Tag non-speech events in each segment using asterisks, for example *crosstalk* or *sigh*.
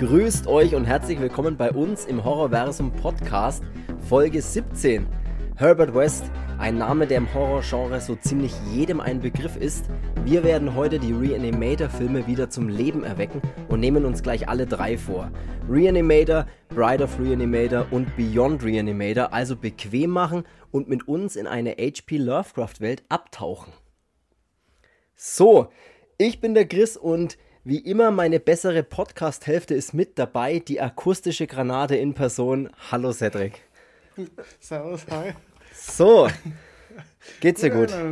Grüßt euch und herzlich willkommen bei uns im Horrorversum Podcast, Folge 17. Herbert West, ein Name, der im Horrorgenre so ziemlich jedem ein Begriff ist. Wir werden heute die Reanimator-Filme wieder zum Leben erwecken und nehmen uns gleich alle drei vor. Reanimator, Bride of Reanimator und Beyond Reanimator, also bequem machen und mit uns in eine HP Lovecraft-Welt abtauchen. So, ich bin der Chris und wie immer, meine bessere Podcast-Hälfte ist mit dabei, die akustische Granate in Person. Hallo Cedric. *laughs* Servus, hi. So, geht's dir gut? Ja,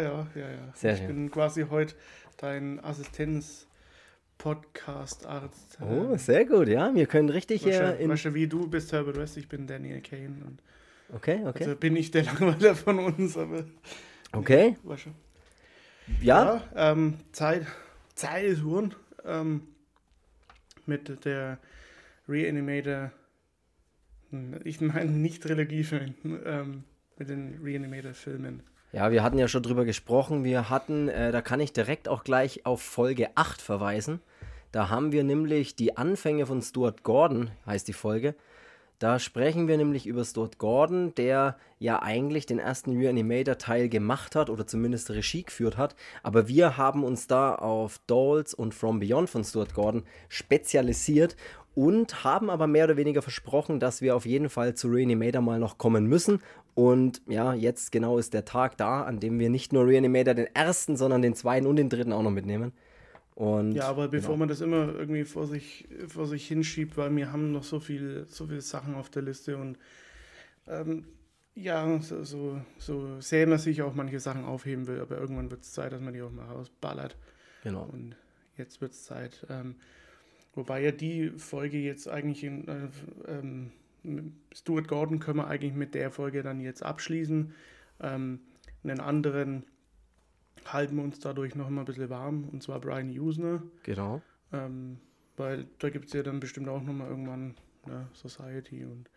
ja, ja, ja. Sehr ich schön. bin quasi heute dein Assistenz-Podcast-Arzt. Oh, sehr gut, ja. Wir können richtig hier du, in. weißt du, wie du bist Herbert West, ich bin Daniel Kane. Und Okay, okay. Also bin ich der *laughs* Langweiler von uns, aber. Okay, ja. Ja, ähm, Zeit, Zeit ist Huren. Ähm, mit der Reanimator. Ich meine nicht Trilogiefilm, ähm, mit den Reanimator-Filmen. Ja, wir hatten ja schon drüber gesprochen. Wir hatten, äh, da kann ich direkt auch gleich auf Folge 8 verweisen. Da haben wir nämlich die Anfänge von Stuart Gordon, heißt die Folge. Da sprechen wir nämlich über Stuart Gordon, der ja eigentlich den ersten Reanimator-Teil gemacht hat oder zumindest Regie geführt hat. Aber wir haben uns da auf Dolls und From Beyond von Stuart Gordon spezialisiert und haben aber mehr oder weniger versprochen, dass wir auf jeden Fall zu Reanimator mal noch kommen müssen. Und ja, jetzt genau ist der Tag da, an dem wir nicht nur Reanimator den ersten, sondern den zweiten und den dritten auch noch mitnehmen. Und Ja, aber bevor genau. man das immer irgendwie vor sich, vor sich hinschiebt, weil wir haben noch so viel, so viele Sachen auf der Liste und ähm, ja, so, so, so sehr man sich auch manche Sachen aufheben will, aber irgendwann wird es Zeit, dass man die auch mal rausballert. genau. Und jetzt wird es Zeit. Ähm, wobei ja die Folge jetzt eigentlich in äh, ähm, Stuart Gordon können wir eigentlich mit der Folge dann jetzt abschließen. Ähm, einen anderen halten wir uns dadurch noch mal ein bisschen warm, und zwar Brian Usner. Genau. Ähm, weil da gibt es ja dann bestimmt auch nochmal irgendwann ne, Society und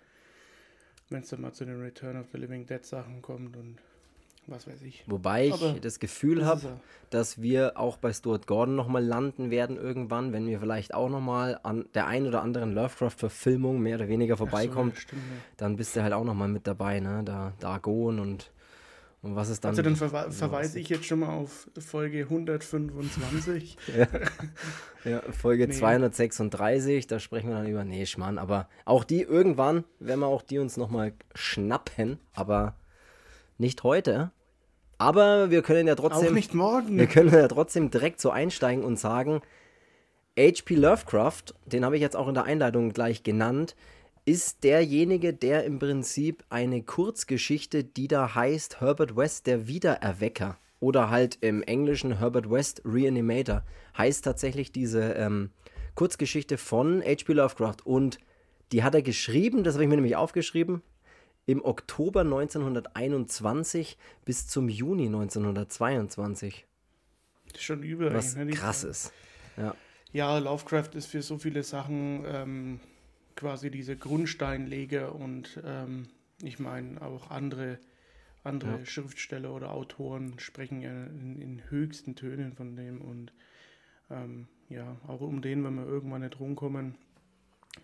wenn es dann mal zu den Return of the Living Dead Sachen kommt und was weiß ich. Wobei ich Aber das Gefühl habe, ja- dass wir auch bei Stuart Gordon nochmal landen werden irgendwann, wenn wir vielleicht auch nochmal an der ein oder anderen Lovecraft-Verfilmung mehr oder weniger vorbeikommt, so, stimmt, ja. dann bist du halt auch nochmal mit dabei, ne? Da Dagon und, und was ist dann. Also dann verwe sowas. verweise ich jetzt schon mal auf Folge 125. *laughs* Ja, Folge Nee. 236, da sprechen wir dann über. Nee, Schmarrn, aber auch die irgendwann, werden wir auch die uns nochmal schnappen, aber nicht heute. Aber wir können ja trotzdem. auch nicht morgen. Wir können ja trotzdem direkt so einsteigen und sagen, H.P. Lovecraft, den habe ich jetzt auch in der Einleitung gleich genannt, ist derjenige, der im Prinzip eine Kurzgeschichte, die da heißt Herbert West, der Wiedererwecker. Oder halt im Englischen Herbert West Reanimator. Heißt tatsächlich diese ähm, Kurzgeschichte von H.P. Lovecraft. Und die hat er geschrieben, das habe ich mir nämlich aufgeschrieben, im Oktober 1921 bis zum Juni 1922. Das ist schon übel. Was ne, krass ist. Ja, Ja, Lovecraft ist für so viele Sachen ähm, quasi diese Grundsteinleger und ähm, ich meine auch andere, andere Ja. Schriftsteller oder Autoren sprechen ja in, in höchsten Tönen von dem und ähm, ja, auch um den, wenn wir irgendwann nicht rumkommen,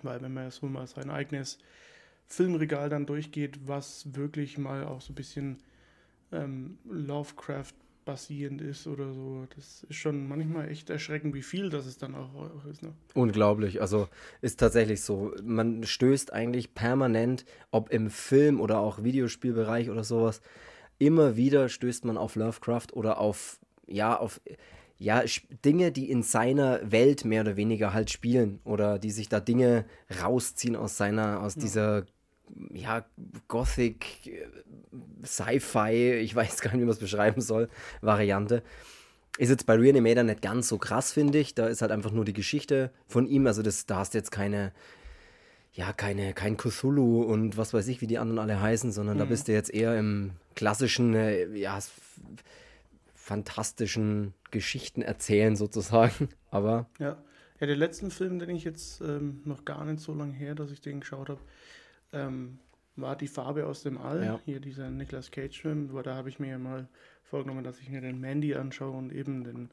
weil wenn man so mal sein eigenes Filmregal dann durchgeht, was wirklich mal auch so ein bisschen ähm, Lovecraft basierend ist oder so. Das ist schon manchmal echt erschreckend, wie viel das es dann auch ist. Ne? unglaublich. Also ist tatsächlich so. Man stößt eigentlich permanent, ob im Film oder auch Videospielbereich oder sowas, immer wieder stößt man auf Lovecraft oder auf, ja, auf, ja, Dinge, die in seiner Welt mehr oder weniger halt spielen oder die sich da Dinge rausziehen aus seiner, aus dieser, ja, Gothic, Sci-Fi, ich weiß gar nicht, wie man es beschreiben soll, Variante. Ist jetzt bei Reanimator nicht ganz so krass, finde ich. Da ist halt einfach nur die Geschichte von ihm. Also das, da hast du jetzt keine, ja, keine, kein Cthulhu und was weiß ich, wie die anderen alle heißen, sondern da bist du jetzt eher im klassischen, äh, ja, fantastischen Geschichten erzählen sozusagen. *laughs* Aber Ja. ja, der letzten Film, den ich jetzt ähm, noch gar nicht so lange her, dass ich den geschaut habe, ähm, war Die Farbe aus dem All. Ja. Hier dieser Nicolas Cage-Film, da habe ich mir ja mal vorgenommen, dass ich mir den Mandy anschaue und eben den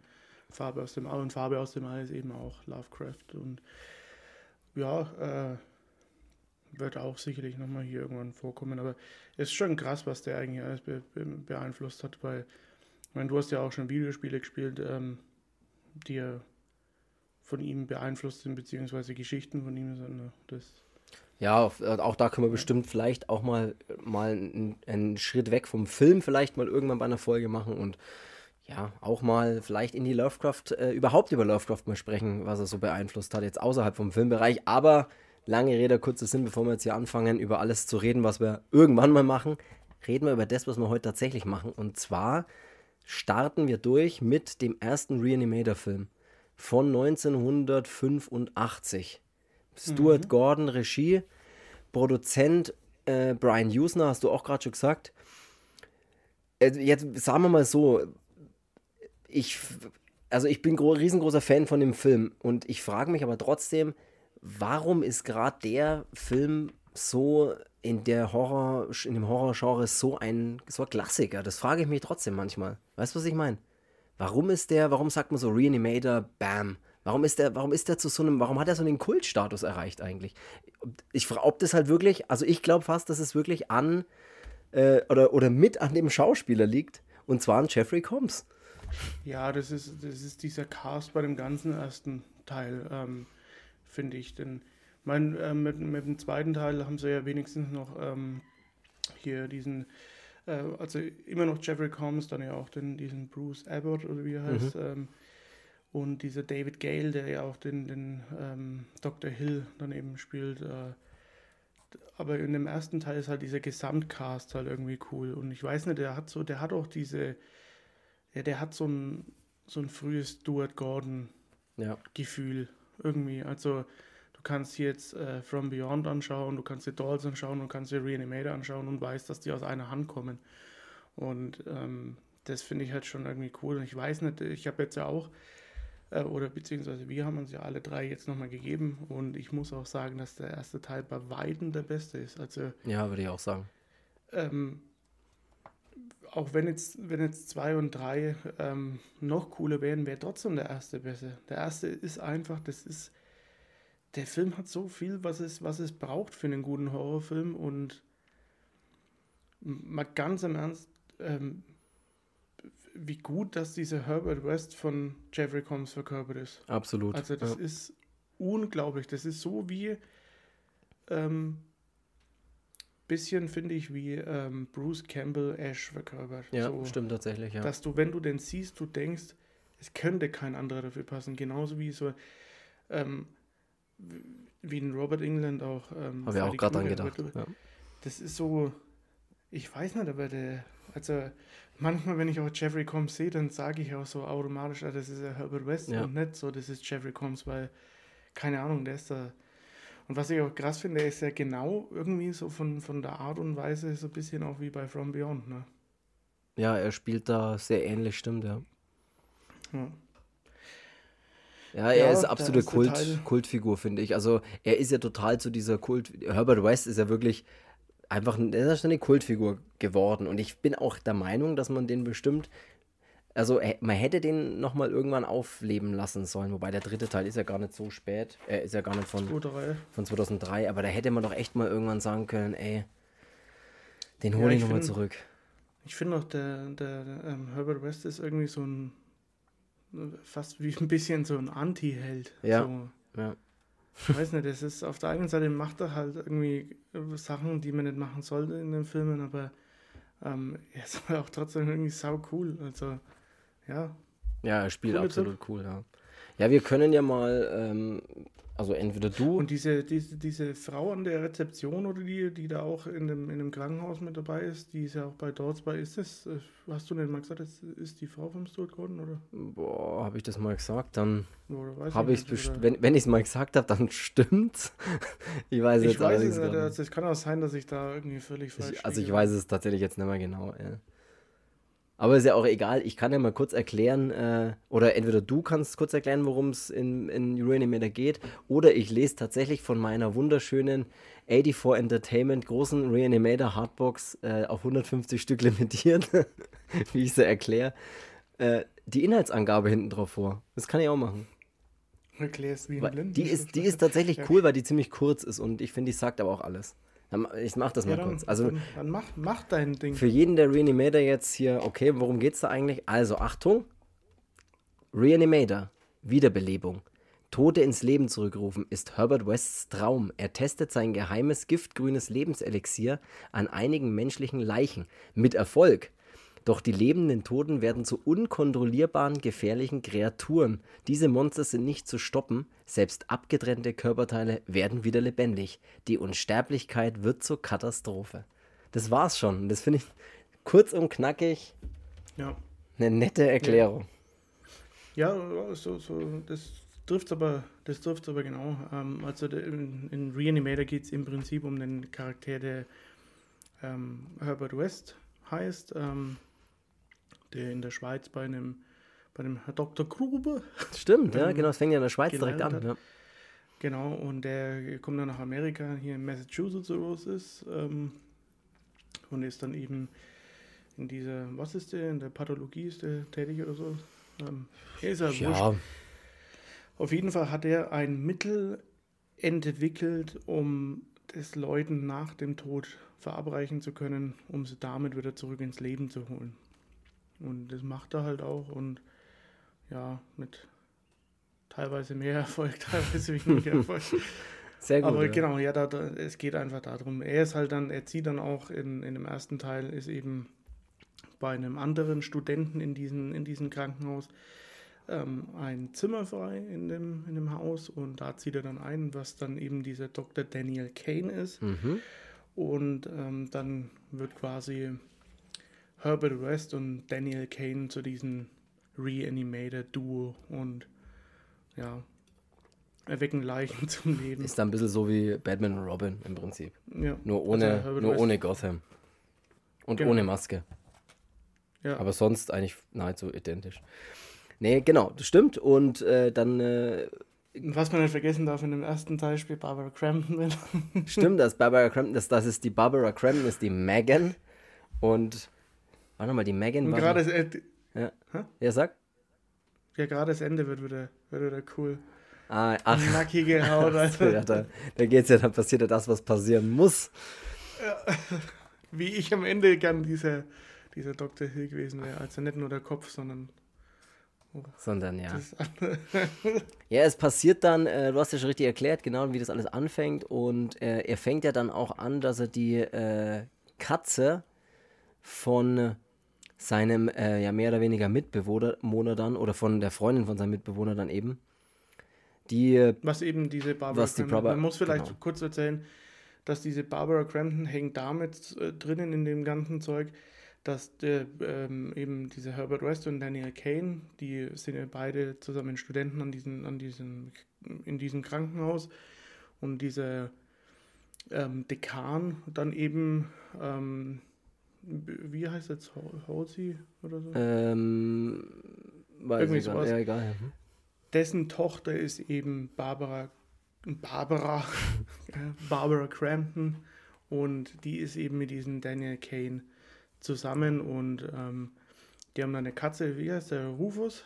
Farbe aus dem All. Und Farbe aus dem All ist eben auch Lovecraft. Und ja, äh, wird auch sicherlich nochmal hier irgendwann vorkommen. Aber es ist schon krass, was der eigentlich alles be be beeinflusst hat, weil, ich meine, du hast ja auch schon Videospiele gespielt, ähm, die ja von ihm beeinflusst sind, beziehungsweise Geschichten von ihm sind. Das ja, äh, auch da können wir bestimmt vielleicht auch mal, mal einen, einen, Schritt weg vom Film vielleicht mal irgendwann bei einer Folge machen und ja, auch mal vielleicht in die Lovecraft, äh, überhaupt über Lovecraft mal sprechen, was er so beeinflusst hat, jetzt außerhalb vom Filmbereich. Aber lange Rede, kurzer Sinn, bevor wir jetzt hier anfangen, über alles zu reden, was wir irgendwann mal machen, reden wir über das, was wir heute tatsächlich machen. Und zwar starten wir durch mit dem ersten Reanimator-Film von 1985. Stuart mhm. Gordon Regie, Produzent äh, Brian Usner, hast du auch gerade schon gesagt. Äh, jetzt sagen wir mal so, ich, also ich bin riesengroßer Fan von dem Film und ich frage mich aber trotzdem, warum ist gerade der Film so in der Horror, in dem Horrorgenre so ein, so ein Klassiker? Das frage ich mich trotzdem manchmal. Weißt du, was ich meine? Warum ist der, warum sagt man so Reanimator, bam? Warum ist der, warum ist der zu so einem, warum hat er so einen Kultstatus erreicht eigentlich? Ich frage, ob das halt wirklich, also ich glaube fast, dass es wirklich an äh, oder, oder mit an dem Schauspieler liegt und zwar an Jeffrey Combs. Ja, das ist, das ist dieser Cast bei dem ganzen ersten Teil. Ähm, finde ich. Denn mein, äh, mit, mit dem zweiten Teil haben sie ja wenigstens noch ähm, hier diesen, äh, also immer noch Jeffrey Combs, dann ja auch den, diesen Bruce Abbott oder wie er mhm. heißt. Ähm, und dieser David Gale, der ja auch den, den ähm, Dr. Hill dann eben spielt. Äh, aber in dem ersten Teil ist halt dieser Gesamtcast halt irgendwie cool. Und ich weiß nicht, der hat so, der hat auch diese, ja, der hat so ein, so ein frühes Stuart Gordon ja. Gefühl irgendwie. Also du kannst jetzt äh, From Beyond anschauen, du kannst dir Dolls anschauen und kannst dir Reanimator anschauen und weißt, dass die aus einer Hand kommen. Und ähm, das finde ich halt schon irgendwie cool. Und ich weiß nicht, ich habe jetzt ja auch, äh, oder beziehungsweise wir haben uns ja alle drei jetzt nochmal gegeben. Und ich muss auch sagen, dass der erste Teil bei Weitem der beste ist. Also, ja, würde ich auch sagen. Ähm, auch wenn jetzt, wenn jetzt zwei und drei ähm, noch cooler wären, wäre trotzdem der erste besser. Der erste ist einfach, das ist, der Film hat so viel, was es, was es braucht für einen guten Horrorfilm und mal ganz im Ernst, ähm, wie gut, dass dieser Herbert West von Jeffrey Combs verkörpert ist. Absolut. Also das ja. ist unglaublich. Das ist so wie ähm, bisschen, finde ich, wie ähm, Bruce Campbell Ash verkörpert. Ja, so, stimmt tatsächlich, ja. Dass du, wenn du den siehst, du denkst, es könnte kein anderer dafür passen. Genauso wie so, ähm, wie ein Robert England auch. Ähm, Habe ich auch gerade dran gedacht. Ja. Das ist so, ich weiß nicht, aber der, also manchmal, wenn ich auch Jeffrey Combs sehe, dann sage ich auch so automatisch, ah, das ist ja Herbert West ja. und nicht so, das ist Jeffrey Combs, weil, keine Ahnung, der ist da und was ich auch krass finde, ist ja genau irgendwie so von, von der Art und Weise so ein bisschen auch wie bei From Beyond, ne? Ja, er spielt da sehr ähnlich, stimmt, ja. Ja, ja er ja, ist absolute Kult, Kultfigur, finde ich. Also er ist ja total zu dieser Kult. Herbert West ist ja wirklich einfach er ist eine Kultfigur geworden. Und ich bin auch der Meinung, dass man den bestimmt also man hätte den nochmal irgendwann aufleben lassen sollen, wobei der dritte Teil ist ja gar nicht so spät. Er ist ja gar nicht von, 2003. von 2003, aber da hätte man doch echt mal irgendwann sagen können, ey, den hole ja, ich, nochmal zurück. Ich finde auch, der, der, der ähm, Herbert West ist irgendwie so ein, fast wie ein bisschen so ein Anti-Held. Ja, so. ja. Ich weiß nicht, das ist auf der einen Seite macht er halt irgendwie Sachen, die man nicht machen sollte in den Filmen, aber ähm, er ist aber *laughs* auch trotzdem irgendwie sau cool. Also ja. Ja, er spielt absolut Tipp. cool, ja. Ja, wir können ja mal, ähm, also entweder du. Und diese, diese, diese Frau an der Rezeption oder die, die da auch in dem, in dem Krankenhaus mit dabei ist, die ist ja auch bei Dorts bei. Ist das, äh, hast du denn mal gesagt, das ist die Frau vom Stuart Gordon, oder? Boah, habe ich das mal gesagt, dann habe ich es wenn, wenn ich es mal gesagt habe, dann *laughs* stimmt's. ich weiß ich jetzt weiß es nicht. Es kann auch sein, dass ich da irgendwie völlig falsch ich, Also ich weiß es tatsächlich jetzt nicht mehr genau, ja. Aber ist ja auch egal, ich kann ja mal kurz erklären, äh, oder entweder du kannst kurz erklären, worum es in, in Uranimator geht, oder ich lese tatsächlich von meiner wunderschönen 84 Entertainment großen Reanimator Hardbox äh, auf 150 Stück *laughs* limitiert, wie ich sie erkläre, äh, die Inhaltsangabe hinten drauf vor. Das kann ich auch machen. Erklärst wie ein Blinden. Die ist, die ist tatsächlich cool, weil die ziemlich kurz ist und ich finde, die sagt aber auch alles. Ich mach das mal Ja, dann, kurz. Also dann, dann mach, mach dein Ding. für jeden der Reanimator jetzt hier, okay, worum geht's da eigentlich? Also Achtung, Reanimator, Wiederbelebung. Tote ins Leben zurückrufen ist Herbert Wests Traum. Er testet sein geheimes giftgrünes Lebenselixier an einigen menschlichen Leichen. Mit Erfolg. Doch die lebenden Toten werden zu unkontrollierbaren, gefährlichen Kreaturen. Diese Monster sind nicht zu stoppen. Selbst abgetrennte Körperteile werden wieder lebendig. Die Unsterblichkeit wird zur Katastrophe. Das war's schon. Das finde ich kurz und knackig Ja. eine nette Erklärung. Ja, so, so, das trifft aber, das trifft's aber genau. Ähm, also in, in Reanimator geht es im Prinzip um den Charakter, der ähm, Herbert West heißt, ähm, der in der Schweiz bei einem, bei einem Herr Dr. Grube, *laughs* Stimmt, ja, Ähm, genau. Das fängt ja in der Schweiz direkt an. Ja. genau, und der kommt dann nach Amerika, hier in Massachusetts oder was ist, ähm, und ist dann eben in dieser, was ist der, in der Pathologie ist der tätig oder so? Ähm, ist ja wurscht. ja, Auf jeden Fall hat er ein Mittel entwickelt, um es Leuten nach dem Tod verabreichen zu können, um sie damit wieder zurück ins Leben zu holen. Und das macht er halt auch und ja, mit teilweise mehr *laughs* Erfolg, teilweise weniger *laughs* Erfolg. sehr gut. Aber ja. genau, ja, da, da, es geht einfach darum. Er ist halt dann, er zieht dann auch in, in dem ersten Teil, ist eben bei einem anderen Studenten in diesem in diesem Krankenhaus ähm, ein Zimmer frei in dem, in dem Haus und da zieht er dann ein, was dann eben dieser Dr. Daniel Kane ist. Mhm. Und ähm, dann wird quasi Herbert West und Daniel Kane zu diesem Reanimator-Duo und ja, erwecken Leichen *laughs* zum Leben. Ist dann ein bisschen so wie Batman und Robin im Prinzip. Ja. Nur ohne, Also nur West- ohne Gotham. Und Genau. ohne Maske. Ja. Aber sonst eigentlich nahezu identisch. Nee, genau, das stimmt. Und äh, dann äh, Was man nicht vergessen darf, in dem ersten Teil spielt Barbara Crampton mit. stimmt das, Barbara Crampton, das, das ist die Barbara Crampton, ist die Megan. Und, warte mal, die Megan war. gerade das, Ende- ja. Hä? ja, sag. ja, gerade das Ende wird wieder, wird wieder cool. Ah, ach, Nackige Haut. Also, ja, da, da geht's ja, dann passiert ja das, was passieren muss. *laughs* wie ich am Ende gern dieser, dieser Dr. Hill gewesen wäre. Also nicht nur der Kopf, sondern Sondern ja. *laughs* Ja, es passiert dann, äh, du hast ja schon richtig erklärt, genau wie das alles anfängt. Und äh, er fängt ja dann auch an, dass er die äh, Katze von seinem äh, ja mehr oder weniger Mitbewohner Bewohner dann oder von der Freundin von seinem Mitbewohner dann eben, die äh, Was eben diese Barbara Was die. Barbara- Man muss vielleicht genau. kurz erzählen, dass diese Barbara Crampton hängt damit äh, drinnen in dem ganzen Zeug, dass der, ähm, eben diese Herbert West und Daniel Kane, die sind ja beide zusammen Studenten an diesem, an diesem, in diesem Krankenhaus und dieser ähm, Dekan dann eben, ähm, wie heißt das, Halsey oder so? ähm, weiß Irgendwie ich sowas. ja, egal. Mhm. dessen Tochter ist eben Barbara, Barbara, *laughs* Barbara Crampton und die ist eben mit diesem Daniel Kane zusammen und ähm, die haben dann eine Katze, wie heißt der, Rufus?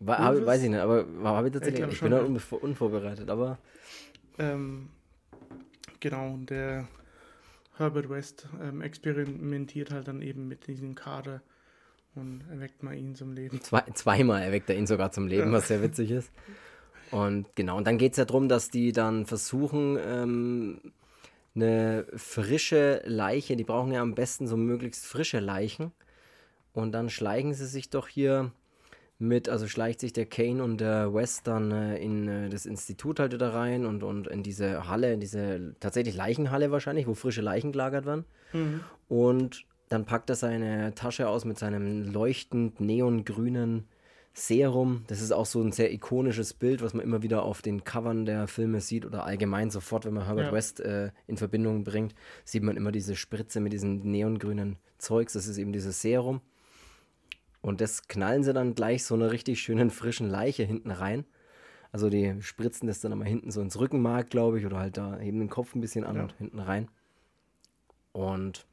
War, Rufus? weiß ich nicht, aber habe ich tatsächlich, ich, schon, bin da unvorbereitet, aber Ähm, genau, und der Herbert West ähm, experimentiert halt dann eben mit diesem Kader und erweckt mal ihn zum Leben. Zwei, zweimal erweckt er ihn sogar zum Leben, Ja. was sehr witzig ist. Und genau, und dann geht es ja darum, dass die dann versuchen, ähm, eine frische Leiche, die brauchen ja am besten so möglichst frische Leichen. Und dann schleichen sie sich doch hier mit, also schleicht sich der Kane und der West dann äh, in äh, das Institut halt wieder rein und, und in diese Halle, in diese tatsächlich Leichenhalle wahrscheinlich, wo frische Leichen gelagert werden. Und dann packt er seine Tasche aus mit seinem leuchtend neongrünen Serum. Das ist auch so ein sehr ikonisches Bild, was man immer wieder auf den Covern der Filme sieht oder allgemein sofort, wenn man Herbert Ja. West äh, in Verbindung bringt, sieht man immer diese Spritze mit diesem neongrünen Zeugs. Das ist eben dieses Serum. Und das knallen sie dann gleich so einer richtig schönen frischen Leiche hinten rein. Also die spritzen das dann immer hinten so ins Rückenmark, glaube ich, oder halt da heben den Kopf ein bisschen an Ja. und hinten rein. Und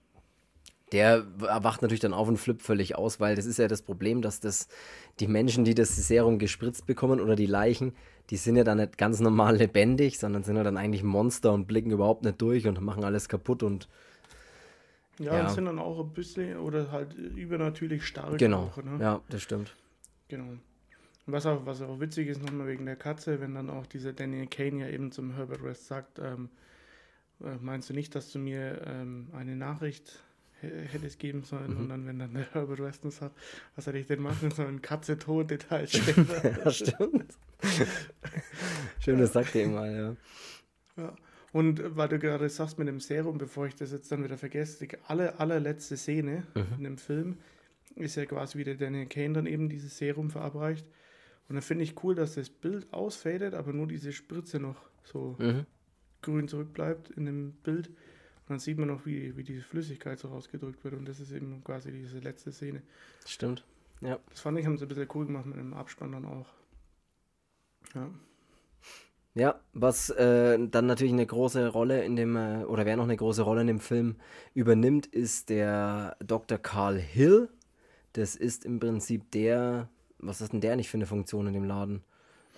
Der wacht natürlich dann auf und flippt völlig aus, weil das ist ja das Problem, dass das die Menschen, die das Serum gespritzt bekommen oder die Leichen, die sind ja dann nicht ganz normal lebendig, sondern sind ja dann eigentlich Monster und blicken überhaupt nicht durch und machen alles kaputt und ja, ja. und sind dann auch ein bisschen oder halt übernatürlich stark. Genau. Auch, ne? Ja, das stimmt. Genau. Was auch, was auch witzig ist, nochmal wegen der Katze, wenn dann auch dieser Daniel Kane ja eben zum Herbert West sagt, ähm, äh, meinst du nicht, dass du mir ähm, eine Nachricht hätte es geben sollen. Mhm. Und dann, wenn dann der Herbert Weston sagt, was hätte ich denn machen sollen? Katze tot, Details *laughs* ja, stimmt. *laughs* Schön, das sagt ihr immer, ja. Ja. Und weil du gerade sagst mit dem Serum, bevor ich das jetzt dann wieder vergesse, die aller, allerletzte Szene mhm. in dem Film ist ja quasi wie der Daniel Kane dann eben dieses Serum verabreicht. Und da finde ich cool, dass das Bild ausfadet, aber nur diese Spritze noch so mhm. grün zurückbleibt in dem Bild. Und dann sieht man noch, wie, wie diese Flüssigkeit so rausgedrückt wird. Und das ist eben quasi diese letzte Szene. Stimmt. Ja. Das fand ich, haben sie ein bisschen cool gemacht mit dem Abspann dann auch. Ja. Ja, was äh, dann natürlich eine große Rolle in dem, äh, oder wer noch eine große Rolle in dem Film übernimmt, ist der Dr. Carl Hill. Das ist im Prinzip der, was ist denn der nicht für eine Funktion in dem Laden?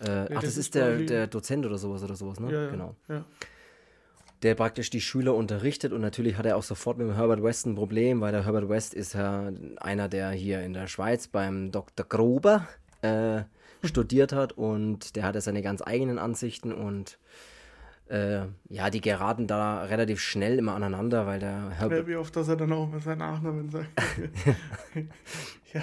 Äh, ja, ach, das, das ist der, der Dozent oder sowas oder sowas, ne? Ja, genau. Ja der praktisch die Schüler unterrichtet und natürlich hat er auch sofort mit dem Herbert West ein Problem, weil der Herbert West ist ja einer, der hier in der Schweiz beim Dr. Gruber äh, studiert hat und der hat ja seine ganz eigenen Ansichten und äh, ja, die geraten da relativ schnell immer aneinander, weil der Herbert. Wie oft, dass er dann auch mal seinen Nachnamen sagt. *laughs* ja,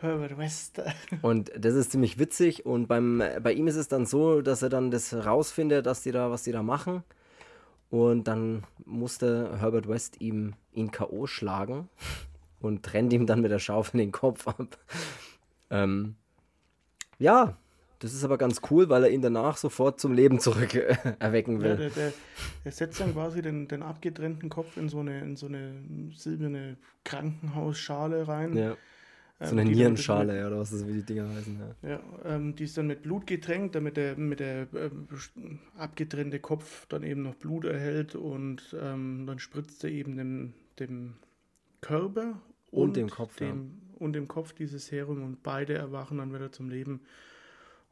Herbert West. Und das ist ziemlich witzig und beim, bei ihm ist es dann so, dass er dann das rausfindet, dass die da, was die da machen. Und dann musste Herbert West ihm ihn K.O. schlagen und trennt ihm dann mit der Schaufel den Kopf ab. ähm, ja, das ist aber ganz cool, weil er ihn danach sofort zum Leben zurück äh, erwecken will. Ja, der, der, der, setzt dann quasi den, den abgetrennten Kopf in so eine, in so eine silberne Krankenhausschale rein. Ja. So eine ähm, Nierenschale, ja, oder was das wie die Dinger heißen. Ja, ja ähm, die ist dann mit Blut getränkt, damit der, mit der äh, abgetrennte Kopf dann eben noch Blut erhält und ähm, dann spritzt er eben dem, dem Körper und, und dem Kopf, dem, ja. Und dem Kopf dieses Serum und beide erwachen dann wieder zum Leben.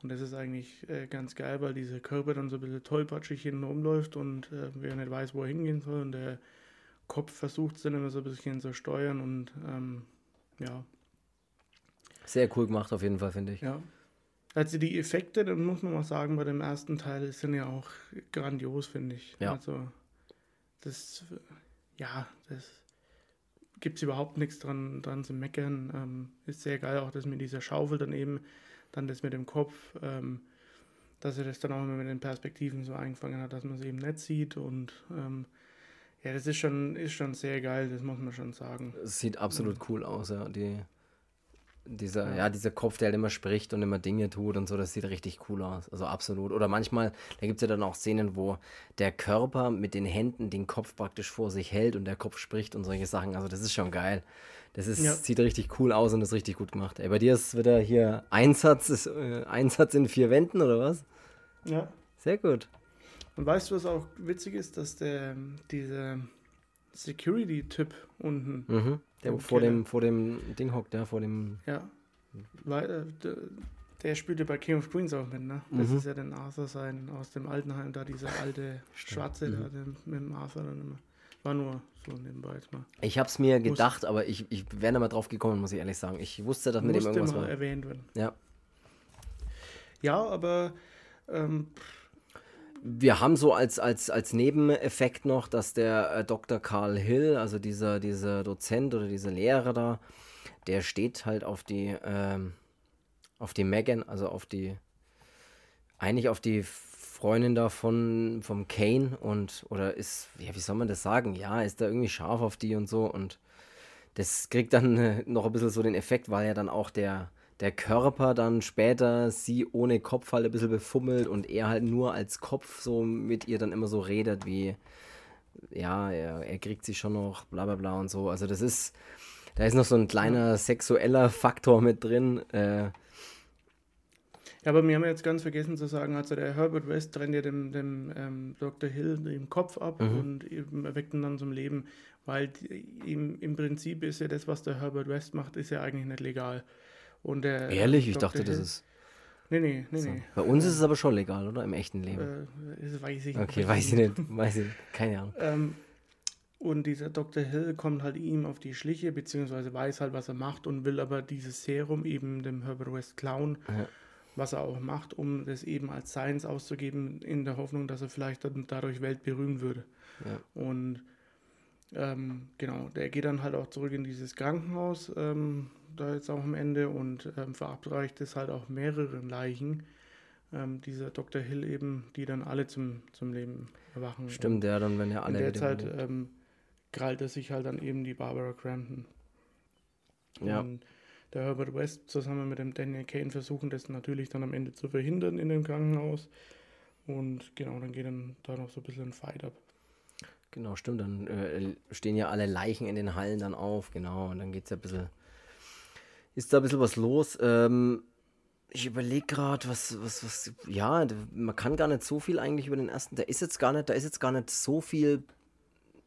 Und das ist eigentlich äh, ganz geil, weil dieser Körper dann so ein bisschen tollpatschig hinten rumläuft und äh, wer nicht weiß, wo er hingehen soll und der Kopf versucht es dann immer so ein bisschen zu steuern und ähm, ja, sehr cool gemacht auf jeden Fall, finde ich. Ja. Also die Effekte, dann muss man mal sagen, bei dem ersten Teil sind ja auch grandios, finde ich. Ja. Also das, ja, das gibt es überhaupt nichts dran, dran zu meckern. Ähm, ist sehr geil, auch das mit dieser Schaufel dann eben, dann das mit dem Kopf, ähm, dass er das dann auch immer mit den Perspektiven so eingefangen hat, dass man es eben nicht sieht und ähm, ja, das ist schon, ist schon sehr geil, das muss man schon sagen. Es sieht absolut cool aus, ja. Die dieser, ja. ja. dieser Kopf, der halt immer spricht und immer Dinge tut und so, das sieht richtig cool aus. Also absolut. Oder manchmal, da gibt es ja dann auch Szenen, wo der Körper mit den Händen den Kopf praktisch vor sich hält und der Kopf spricht und solche Sachen. Also das ist schon geil. Das ist, ja. sieht richtig cool aus und ist richtig gut gemacht. Ey, bei dir ist wieder hier Einsatz, ist, äh, Einsatz in vier Wänden oder was? Ja. Sehr gut. Und weißt du, was auch witzig ist, dass der, dieser Security-Typ unten. Mhm. Der vor dem, vor dem Ding hockt, ja, vor dem. Ja. Weil, äh, der, der spielte bei King of Queens auch mit, ne? Das mhm. ist ja dann Arthur sein aus dem Altenheim, da dieser alte *laughs* Schwarze, mhm. da mit dem Arthur dann immer. War nur so nebenbei jetzt mal. Ich hab's mir gedacht, aber ich, ich wäre nicht mal drauf gekommen, muss ich ehrlich sagen. Ich wusste, dass mit dem irgendwas mal war. erwähnt werden. Ja. Ja, aber ähm, wir haben so als, als, als Nebeneffekt noch, dass der äh, Dr. Karl Hill, also dieser, dieser Dozent oder dieser Lehrer da, der steht halt auf die, ähm, auf die Megan, also auf die, eigentlich auf die Freundin da von, vom Kane und, oder ist, ja, wie soll man das sagen? Ja, ist da irgendwie scharf auf die und so und das kriegt dann äh, noch ein bisschen so den Effekt, weil ja dann auch der, der Körper dann später sie ohne Kopf halt ein bisschen befummelt und er halt nur als Kopf so mit ihr dann immer so redet, wie, ja, er, er kriegt sie schon noch, bla bla bla und so. Also das ist, da ist noch so ein kleiner sexueller Faktor mit drin. Äh, Ja, aber wir haben jetzt ganz vergessen zu sagen, also der Herbert West trennt ja dem, dem ähm, Dr. Hill den Kopf ab Mhm. und eben erweckt ihn dann zum Leben, weil die, im, im Prinzip ist ja das, was der Herbert West macht, ist ja eigentlich nicht legal. Und der, Ehrlich? Ich dachte, das ist. Nee, nee, nee, So. nee. Bei uns ist es aber schon legal, oder? Im echten Leben. Äh, weiß ich okay, nicht. weiß ich nicht. Weiß ich nicht. Keine Ahnung. Ähm, und dieser Dr. Hill kommt halt ihm auf die Schliche, beziehungsweise weiß halt, was er macht und will aber dieses Serum eben dem Herbert West klauen, Ja. was er auch macht, um das eben als Science auszugeben, in der Hoffnung, dass er vielleicht dann dadurch weltberühmt würde. Ja. Und ähm, genau, der geht dann halt auch zurück in dieses Krankenhaus, ähm, da jetzt auch am Ende und ähm, verabreicht es halt auch mehreren Leichen. Ähm, dieser Dr. Hill eben, die dann alle zum, zum Leben erwachen. Stimmt, ja, dann wenn ja In alle der wieder. Zeit ähm, krallt er sich halt dann eben die Barbara Crampton. Ja. Und der Herbert West zusammen mit dem Daniel Kane versuchen das natürlich dann am Ende zu verhindern in dem Krankenhaus. Und genau, dann geht dann da noch so ein bisschen ein Fight ab. Genau, stimmt. Dann äh, stehen ja alle Leichen in den Hallen dann auf, genau. Und dann geht's ja ein bisschen. Ist da ein bisschen was los? Ähm, ich überlege gerade, was, was, was. Ja, man kann gar nicht so viel eigentlich über den ersten. Da ist jetzt gar nicht, da ist jetzt gar nicht so viel.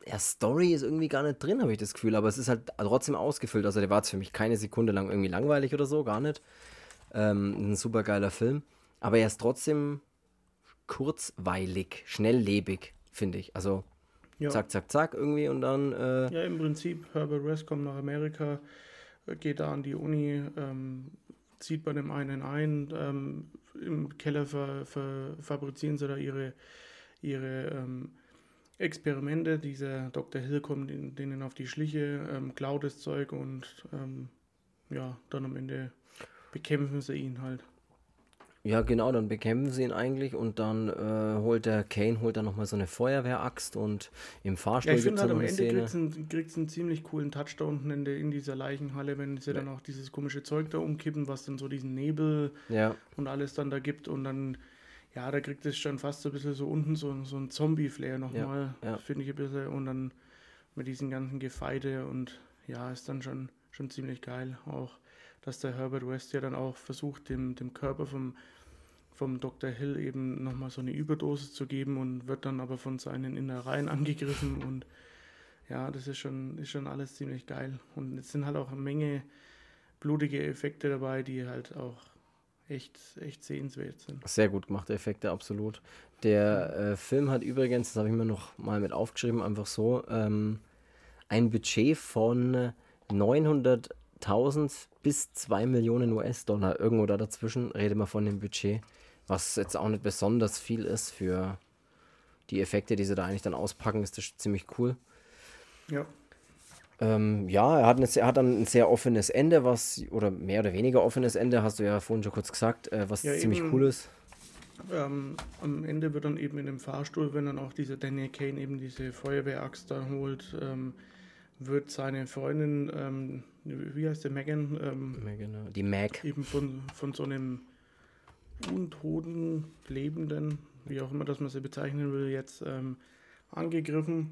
Ja, Story ist irgendwie gar nicht drin, habe ich das Gefühl. Aber es ist halt trotzdem ausgefüllt. Also der war jetzt für mich keine Sekunde lang irgendwie langweilig oder so, gar nicht. Ähm, ein super geiler Film. Aber er ist trotzdem kurzweilig, schnelllebig, finde ich. Also Ja. zack, zack, zack irgendwie und dann, äh, Ja, im Prinzip, Herbert West kommt nach Amerika, geht da an die Uni, ähm, zieht bei dem einen ein, ähm, im Keller ver, ver, fabrizieren sie da ihre, ihre ähm, Experimente. Dieser Dr. Hill kommt denen auf die Schliche, ähm, klaut das Zeug und ähm, ja, dann am Ende bekämpfen sie ihn halt. Ja genau, dann bekämpfen sie ihn eigentlich und dann äh, holt der Kane holt dann nochmal so eine Feuerwehraxt und im Ja, Fahrstuhl ich gibt finde es halt am eine Ende kriegt es einen, ziemlich coolen Touch da unten in, der, in dieser Leichenhalle, wenn sie dann auch dieses komische Zeug da umkippen, was dann so diesen Nebel Ja, und alles dann da gibt und dann, ja, da kriegt es schon fast so ein bisschen so unten so, so ein Zombie-Flair nochmal, ja. finde ich ein bisschen. Und dann mit diesen ganzen Gefeite und ja, ist dann schon, schon ziemlich geil auch, dass der Herbert West ja dann auch versucht, dem, dem Körper vom, vom Dr. Hill eben nochmal so eine Überdosis zu geben und wird dann aber von seinen Innereien angegriffen und ja, das ist schon, ist schon alles ziemlich geil und es sind halt auch eine Menge blutige Effekte dabei, die halt auch echt, echt sehenswert sind. sehr gut gemachte Effekte, absolut. Der äh, Film hat übrigens, das habe ich mir noch mal mit aufgeschrieben, einfach so, ähm, ein Budget von 900.000 bis 2 Millionen US-Dollar. Irgendwo da dazwischen rede mal von dem Budget, was jetzt auch nicht besonders viel ist für die Effekte, die sie da eigentlich dann auspacken, ist das ziemlich cool. Ja, Ähm, ja, er hat, eine, er hat dann ein sehr offenes Ende, was, oder mehr oder weniger offenes Ende, hast du ja vorhin schon kurz gesagt, äh, was Ja, ziemlich eben. cool ist. ähm, am Ende wird dann eben in dem Fahrstuhl, wenn dann auch dieser Daniel Kane eben diese Feuerwehraxt da holt, ähm, wird seine Freundin, ähm, wie heißt der, Megan, ähm, genau. Die Mac. eben von, von so einem untoten, lebenden, wie auch immer das man sie bezeichnen will, jetzt ähm, angegriffen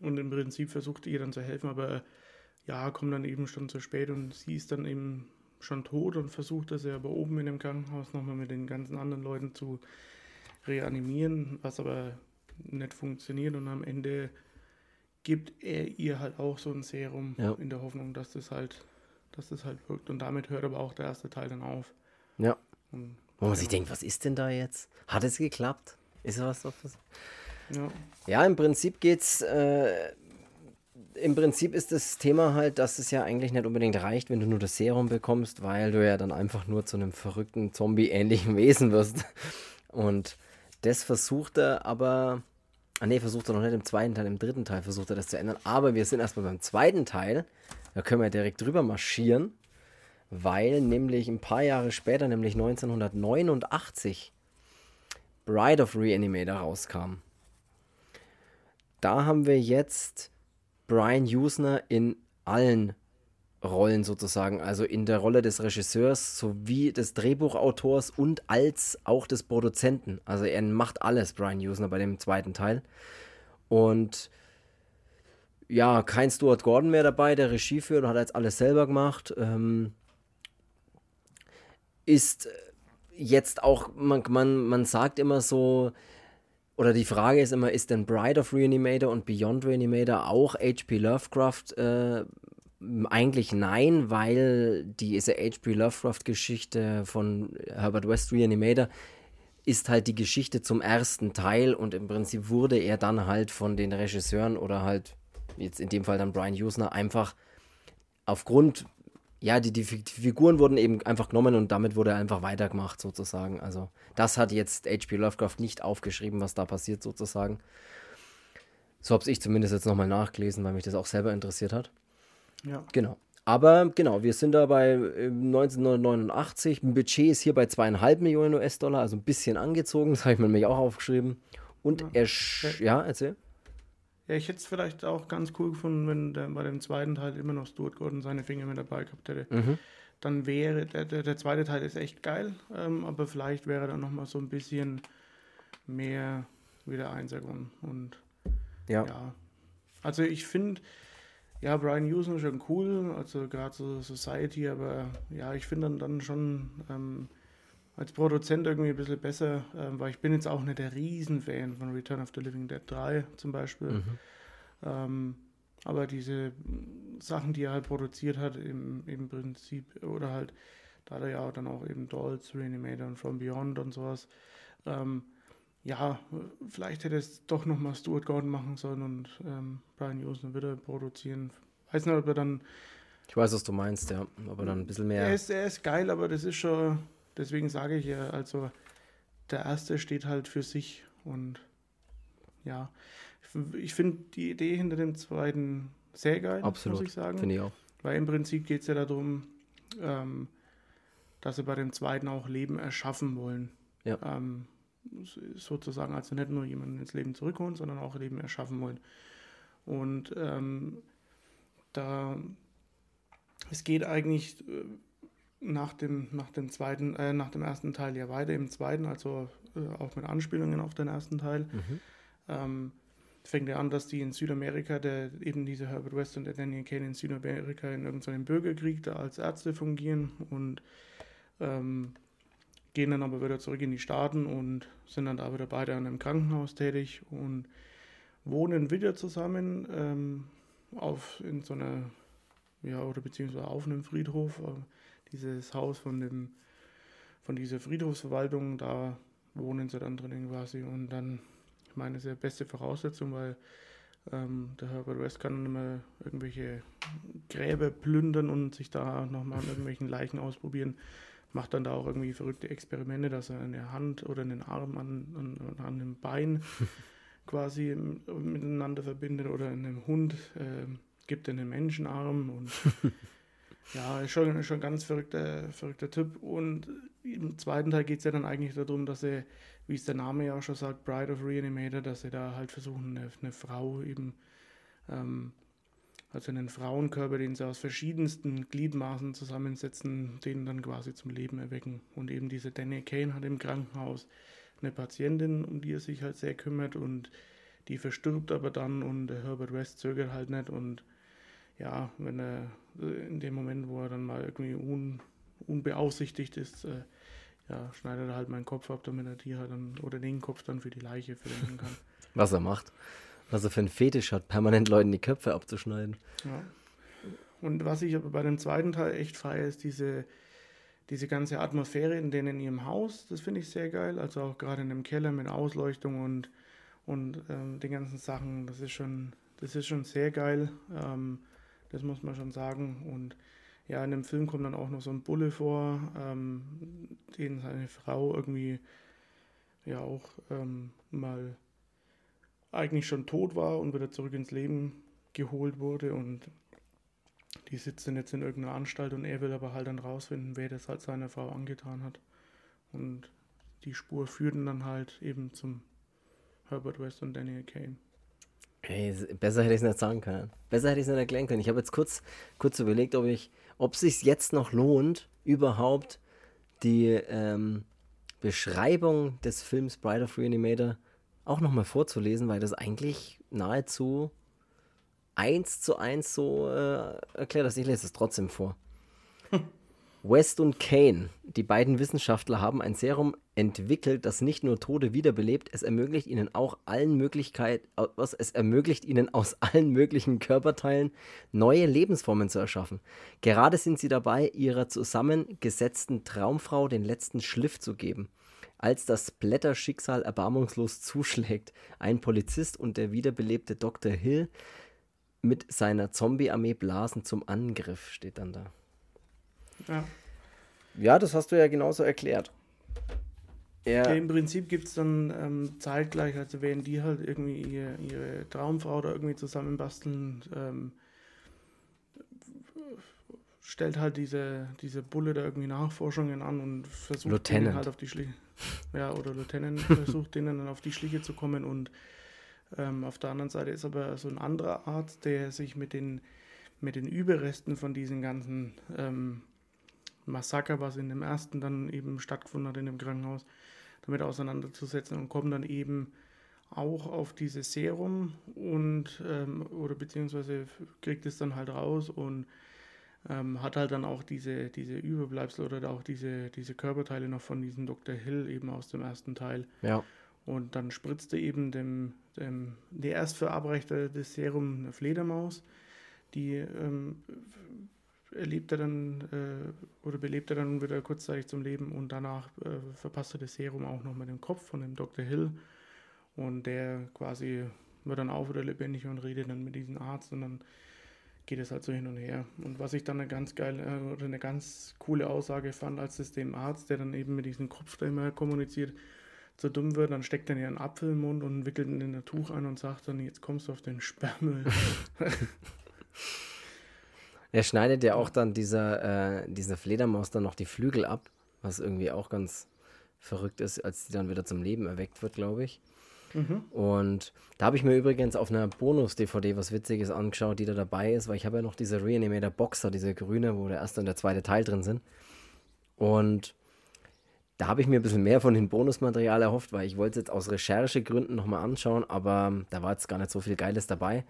und im Prinzip versucht ihr dann zu helfen, aber ja, kommt dann eben schon zu spät und sie ist dann eben schon tot und versucht das ja aber oben in dem Krankenhaus nochmal mit den ganzen anderen Leuten zu reanimieren, was aber nicht funktioniert und am Ende gibt er ihr halt auch so ein Serum Ja. in der Hoffnung, dass das halt, dass das halt wirkt und damit hört aber auch der erste Teil dann auf. Ja. Und, Wo man sich denkt, was ist denn da jetzt? Hat es geklappt? Ist was auf das? Ja, Ja, im Prinzip geht's. Äh, Im Prinzip ist das Thema halt, dass es ja eigentlich nicht unbedingt reicht, wenn du nur das Serum bekommst, weil du ja dann einfach nur zu einem verrückten Zombie-ähnlichen *laughs* Wesen wirst. Und das versucht er aber. Ah nee, versucht er noch nicht im zweiten Teil, im dritten Teil versucht er das zu ändern. Aber wir sind erstmal beim zweiten Teil. Da können wir direkt drüber marschieren, weil nämlich ein paar Jahre später, nämlich 1989, Bride of Reanimator rauskam. Da haben wir jetzt Brian Usner in allen Rollen sozusagen, also in der Rolle des Regisseurs sowie des Drehbuchautors und als auch des Produzenten. Also er macht alles, Brian Usner, bei dem zweiten Teil. Und ja, kein Stuart Gordon mehr dabei, der Regie führt, hat jetzt alles selber gemacht. Ähm, ist jetzt auch, man, man, man sagt immer so, oder die Frage ist immer, ist denn Bride of Reanimator und Beyond Reanimator auch H.P. Lovecraft? Äh, eigentlich nein, weil diese H.P. Lovecraft-Geschichte von Herbert West Reanimator ist halt die Geschichte zum ersten Teil und im Prinzip wurde er dann halt von den Regisseuren oder halt jetzt in dem Fall dann Brian Usner einfach aufgrund ja, die, die, Figuren wurden eben einfach genommen und damit wurde einfach weitergemacht, sozusagen. Also, das hat jetzt H.P. Lovecraft nicht aufgeschrieben, was da passiert, sozusagen. So habe ich zumindest jetzt nochmal nachgelesen, weil mich das auch selber interessiert hat. Ja. Genau. Aber genau, wir sind da bei 1989. Ein Budget ist hier bei zweieinhalb Millionen US-Dollar, also ein bisschen angezogen. Das habe ich mir nämlich auch aufgeschrieben. Und ja. er. Ja, erzähl. Ja, ich hätte es vielleicht auch ganz cool gefunden, wenn der, bei dem zweiten Teil immer noch Stuart Gordon seine Finger mit dabei gehabt hätte. Mhm. Dann wäre, der, der, zweite Teil ist echt geil, ähm, aber vielleicht wäre da nochmal so ein bisschen mehr wieder Einsergrund. Und ja. ja. Also ich finde, ja, Brian Houston ist schon cool, also gerade so Society, aber ja, ich finde dann, dann schon ähm, als Produzent irgendwie ein bisschen besser, ähm, weil ich bin jetzt auch nicht der Riesenfan von Return of the Living Dead 3 zum Beispiel. Mhm. Ähm, aber diese Sachen, die er halt produziert hat, im, im Prinzip, oder halt, da hat er ja dann auch eben Dolls, Reanimator und From Beyond und sowas. Ähm, ja, vielleicht hätte es doch nochmal Stuart Gordon machen sollen und ähm, Brian Houston wieder produzieren. Weiß nicht, ob er dann. Ich weiß, was du meinst, ja. Aber dann ein bisschen mehr. Er ist, er ist geil, aber das ist schon deswegen sage ich ja, also der erste steht halt für sich und ja, ich finde die Idee hinter dem zweiten sehr geil, Absolut. muss ich sagen. Finde ich auch. Weil im Prinzip geht es ja darum, ähm, dass sie bei dem zweiten auch Leben erschaffen wollen. Ja. Ähm, sozusagen, also nicht nur jemanden ins Leben zurückholen, sondern auch Leben erschaffen wollen. Und ähm, da es geht eigentlich äh, nach dem, nach dem zweiten, äh, nach dem ersten Teil ja weiter im zweiten, also äh, auch mit Anspielungen auf den ersten Teil. Mhm. Ähm, fängt er an, dass die in Südamerika, der eben diese Herbert West und der Daniel Kane in Südamerika in irgendeinem Bürgerkrieg da als Ärzte fungieren und ähm, gehen dann aber wieder zurück in die Staaten und sind dann da wieder beide an einem Krankenhaus tätig und wohnen wieder zusammen ähm, auf in so einer ja oder beziehungsweise auf einem Friedhof. Äh, dieses Haus von dem, von dieser Friedhofsverwaltung, da wohnen sie dann drinnen quasi. Und dann, ich meine, das ist ja beste Voraussetzung, weil ähm, der Herbert West kann immer irgendwelche Gräber plündern und sich da nochmal an irgendwelchen Leichen ausprobieren. Macht dann da auch irgendwie verrückte Experimente, dass er eine Hand oder einen Arm an, an, an einem Bein *laughs* quasi miteinander verbindet oder einem Hund äh, gibt einen Menschenarm und *laughs* Ja, ist schon, schon ein ganz verrückter, verrückter Typ. Und im zweiten Teil geht es ja dann eigentlich darum, dass er, wie es der Name ja auch schon sagt, Bride of Reanimator, dass sie da halt versuchen, eine, eine Frau eben, ähm, also einen Frauenkörper, den sie aus verschiedensten Gliedmaßen zusammensetzen, den dann quasi zum Leben erwecken. Und eben diese Danny Kane hat im Krankenhaus eine Patientin, um die er sich halt sehr kümmert und die verstirbt aber dann und Herbert West zögert halt nicht und ja, wenn er äh, in dem Moment, wo er dann mal irgendwie un, unbeaufsichtigt ist, äh, ja, schneidet er halt meinen Kopf ab, damit er die halt dann, oder den Kopf dann für die Leiche verwenden kann. *laughs* Was er macht. Was er für einen Fetisch hat, permanent Leuten die Köpfe abzuschneiden. Ja. Und was ich aber bei dem zweiten Teil echt feiere, ist diese, diese ganze Atmosphäre in denen in ihrem Haus, das finde ich sehr geil. Also auch gerade in dem Keller mit Ausleuchtung und, und ähm, den ganzen Sachen, das ist schon, das ist schon sehr geil. Ähm, das muss man schon sagen. Und ja, in dem Film kommt dann auch noch so ein Bulle vor, ähm, den seine Frau irgendwie ja auch ähm, mal eigentlich schon tot war und wieder zurück ins Leben geholt wurde und die sitzen jetzt in irgendeiner Anstalt und er will aber halt dann rausfinden, wer das halt seiner Frau angetan hat. Und die Spur führt dann halt eben zum Herbert West und Daniel Kane. Hey, besser hätte ich es nicht sagen können. Besser hätte ich es nicht erklären können. Ich habe jetzt kurz, kurz überlegt, ob ich, ob es sich jetzt noch lohnt, überhaupt die ähm, Beschreibung des Films Bride of Reanimator auch nochmal vorzulesen, weil das eigentlich nahezu eins zu eins so äh, erklärt ist. Ich lese es trotzdem vor. *laughs* West und Kane, die beiden Wissenschaftler haben ein Serum entwickelt, das nicht nur Tote wiederbelebt, es ermöglicht ihnen auch allen Möglichkeit, was, es ermöglicht ihnen aus *laughs* allen möglichen Körperteilen neue Lebensformen zu erschaffen. Gerade sind sie dabei, ihrer zusammengesetzten Traumfrau den letzten Schliff zu geben. Als das Blätterschicksal erbarmungslos zuschlägt, ein Polizist und der wiederbelebte Dr. Hill mit seiner Zombie-Armee blasen zum Angriff, steht dann da. Ja. Ja, das hast du ja genauso erklärt. Ja. ja Im Prinzip gibt es dann ähm, zeitgleich, also während die halt irgendwie ihre, ihre Traumfrau da irgendwie zusammenbasteln, ähm, stellt halt diese, diese Bulle da irgendwie Nachforschungen an und versucht Lieutenant. denen halt auf die Schliche. *laughs* Ja, oder Lieutenant versucht denen dann auf die Schliche zu kommen und ähm, auf der anderen Seite ist aber so ein anderer Arzt, der sich mit den, mit den Überresten von diesen ganzen ähm, Massaker, was in dem ersten dann eben stattgefunden hat in dem Krankenhaus, damit auseinanderzusetzen und kommen dann eben auch auf dieses Serum und ähm, oder beziehungsweise kriegt es dann halt raus und ähm, hat halt dann auch diese, diese Überbleibsel oder auch diese, diese Körperteile noch von diesem Dr. Hill eben aus dem ersten Teil. Ja. Und dann spritzte eben dem, dem der Erstverabreichter des Serum eine Fledermaus, die ähm, erlebt er dann äh, oder belebt er dann wieder kurzzeitig zum Leben und danach äh, verpasst er das Serum auch noch mit dem Kopf von dem Dr. Hill und der quasi wird dann auch wieder lebendig und redet dann mit diesem Arzt und dann geht es halt so hin und her. Und was ich dann eine ganz geile äh, oder eine ganz coole Aussage fand, als es dem Arzt, der dann eben mit diesem Kopf da immer kommuniziert, so dumm wird, dann steckt er ihr einen Apfel im Mund und wickelt ihn in ein Tuch ein und sagt dann, jetzt kommst du auf den Sperrmüll. *laughs* Er schneidet ja auch dann dieser, äh, dieser Fledermaus dann noch die Flügel ab, was irgendwie auch ganz verrückt ist, als die dann wieder zum Leben erweckt wird, glaube ich. Und da habe ich mir übrigens auf einer Bonus-DVD was Witziges angeschaut, die da dabei ist, weil ich habe ja noch diese Reanimator Boxer, diese grüne, wo der erste und der zweite Teil drin sind. Und da habe ich mir ein bisschen mehr von dem Bonusmaterial erhofft, weil ich wollte es jetzt aus Recherchegründen nochmal anschauen, aber da war jetzt gar nicht so viel Geiles dabei.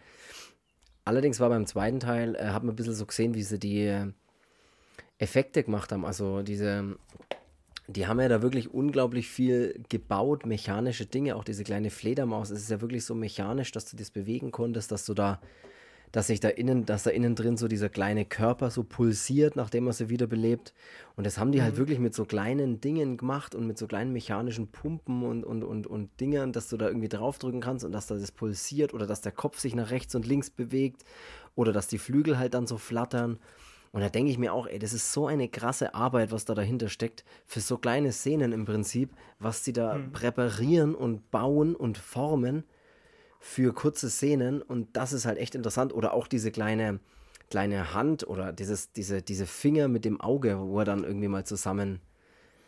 Allerdings war beim zweiten Teil, äh, hat man ein bisschen so gesehen, wie sie die äh, Effekte gemacht haben. Also diese, die haben ja da wirklich unglaublich viel gebaut, mechanische Dinge, auch diese kleine Fledermaus. Es ist ja wirklich so mechanisch, dass du das bewegen konntest, dass du da dass sich da innen, dass da innen drin so dieser kleine Körper so pulsiert, nachdem er sie wiederbelebt. Und das haben die halt mhm. halt wirklich mit so kleinen Dingen gemacht und mit so kleinen mechanischen Pumpen und, und, und, und Dingern, dass du da irgendwie draufdrücken kannst und dass da das pulsiert oder dass der Kopf sich nach rechts und links bewegt oder dass die Flügel halt dann so flattern. Und da denke ich mir auch, ey, das ist so eine krasse Arbeit, was da dahinter steckt, für so kleine Szenen im Prinzip, was sie da mhm. präparieren und bauen und formen für kurze Szenen und das ist halt echt interessant. Oder auch diese kleine, kleine Hand oder dieses, diese, diese Finger mit dem Auge, wo er dann irgendwie mal zusammen,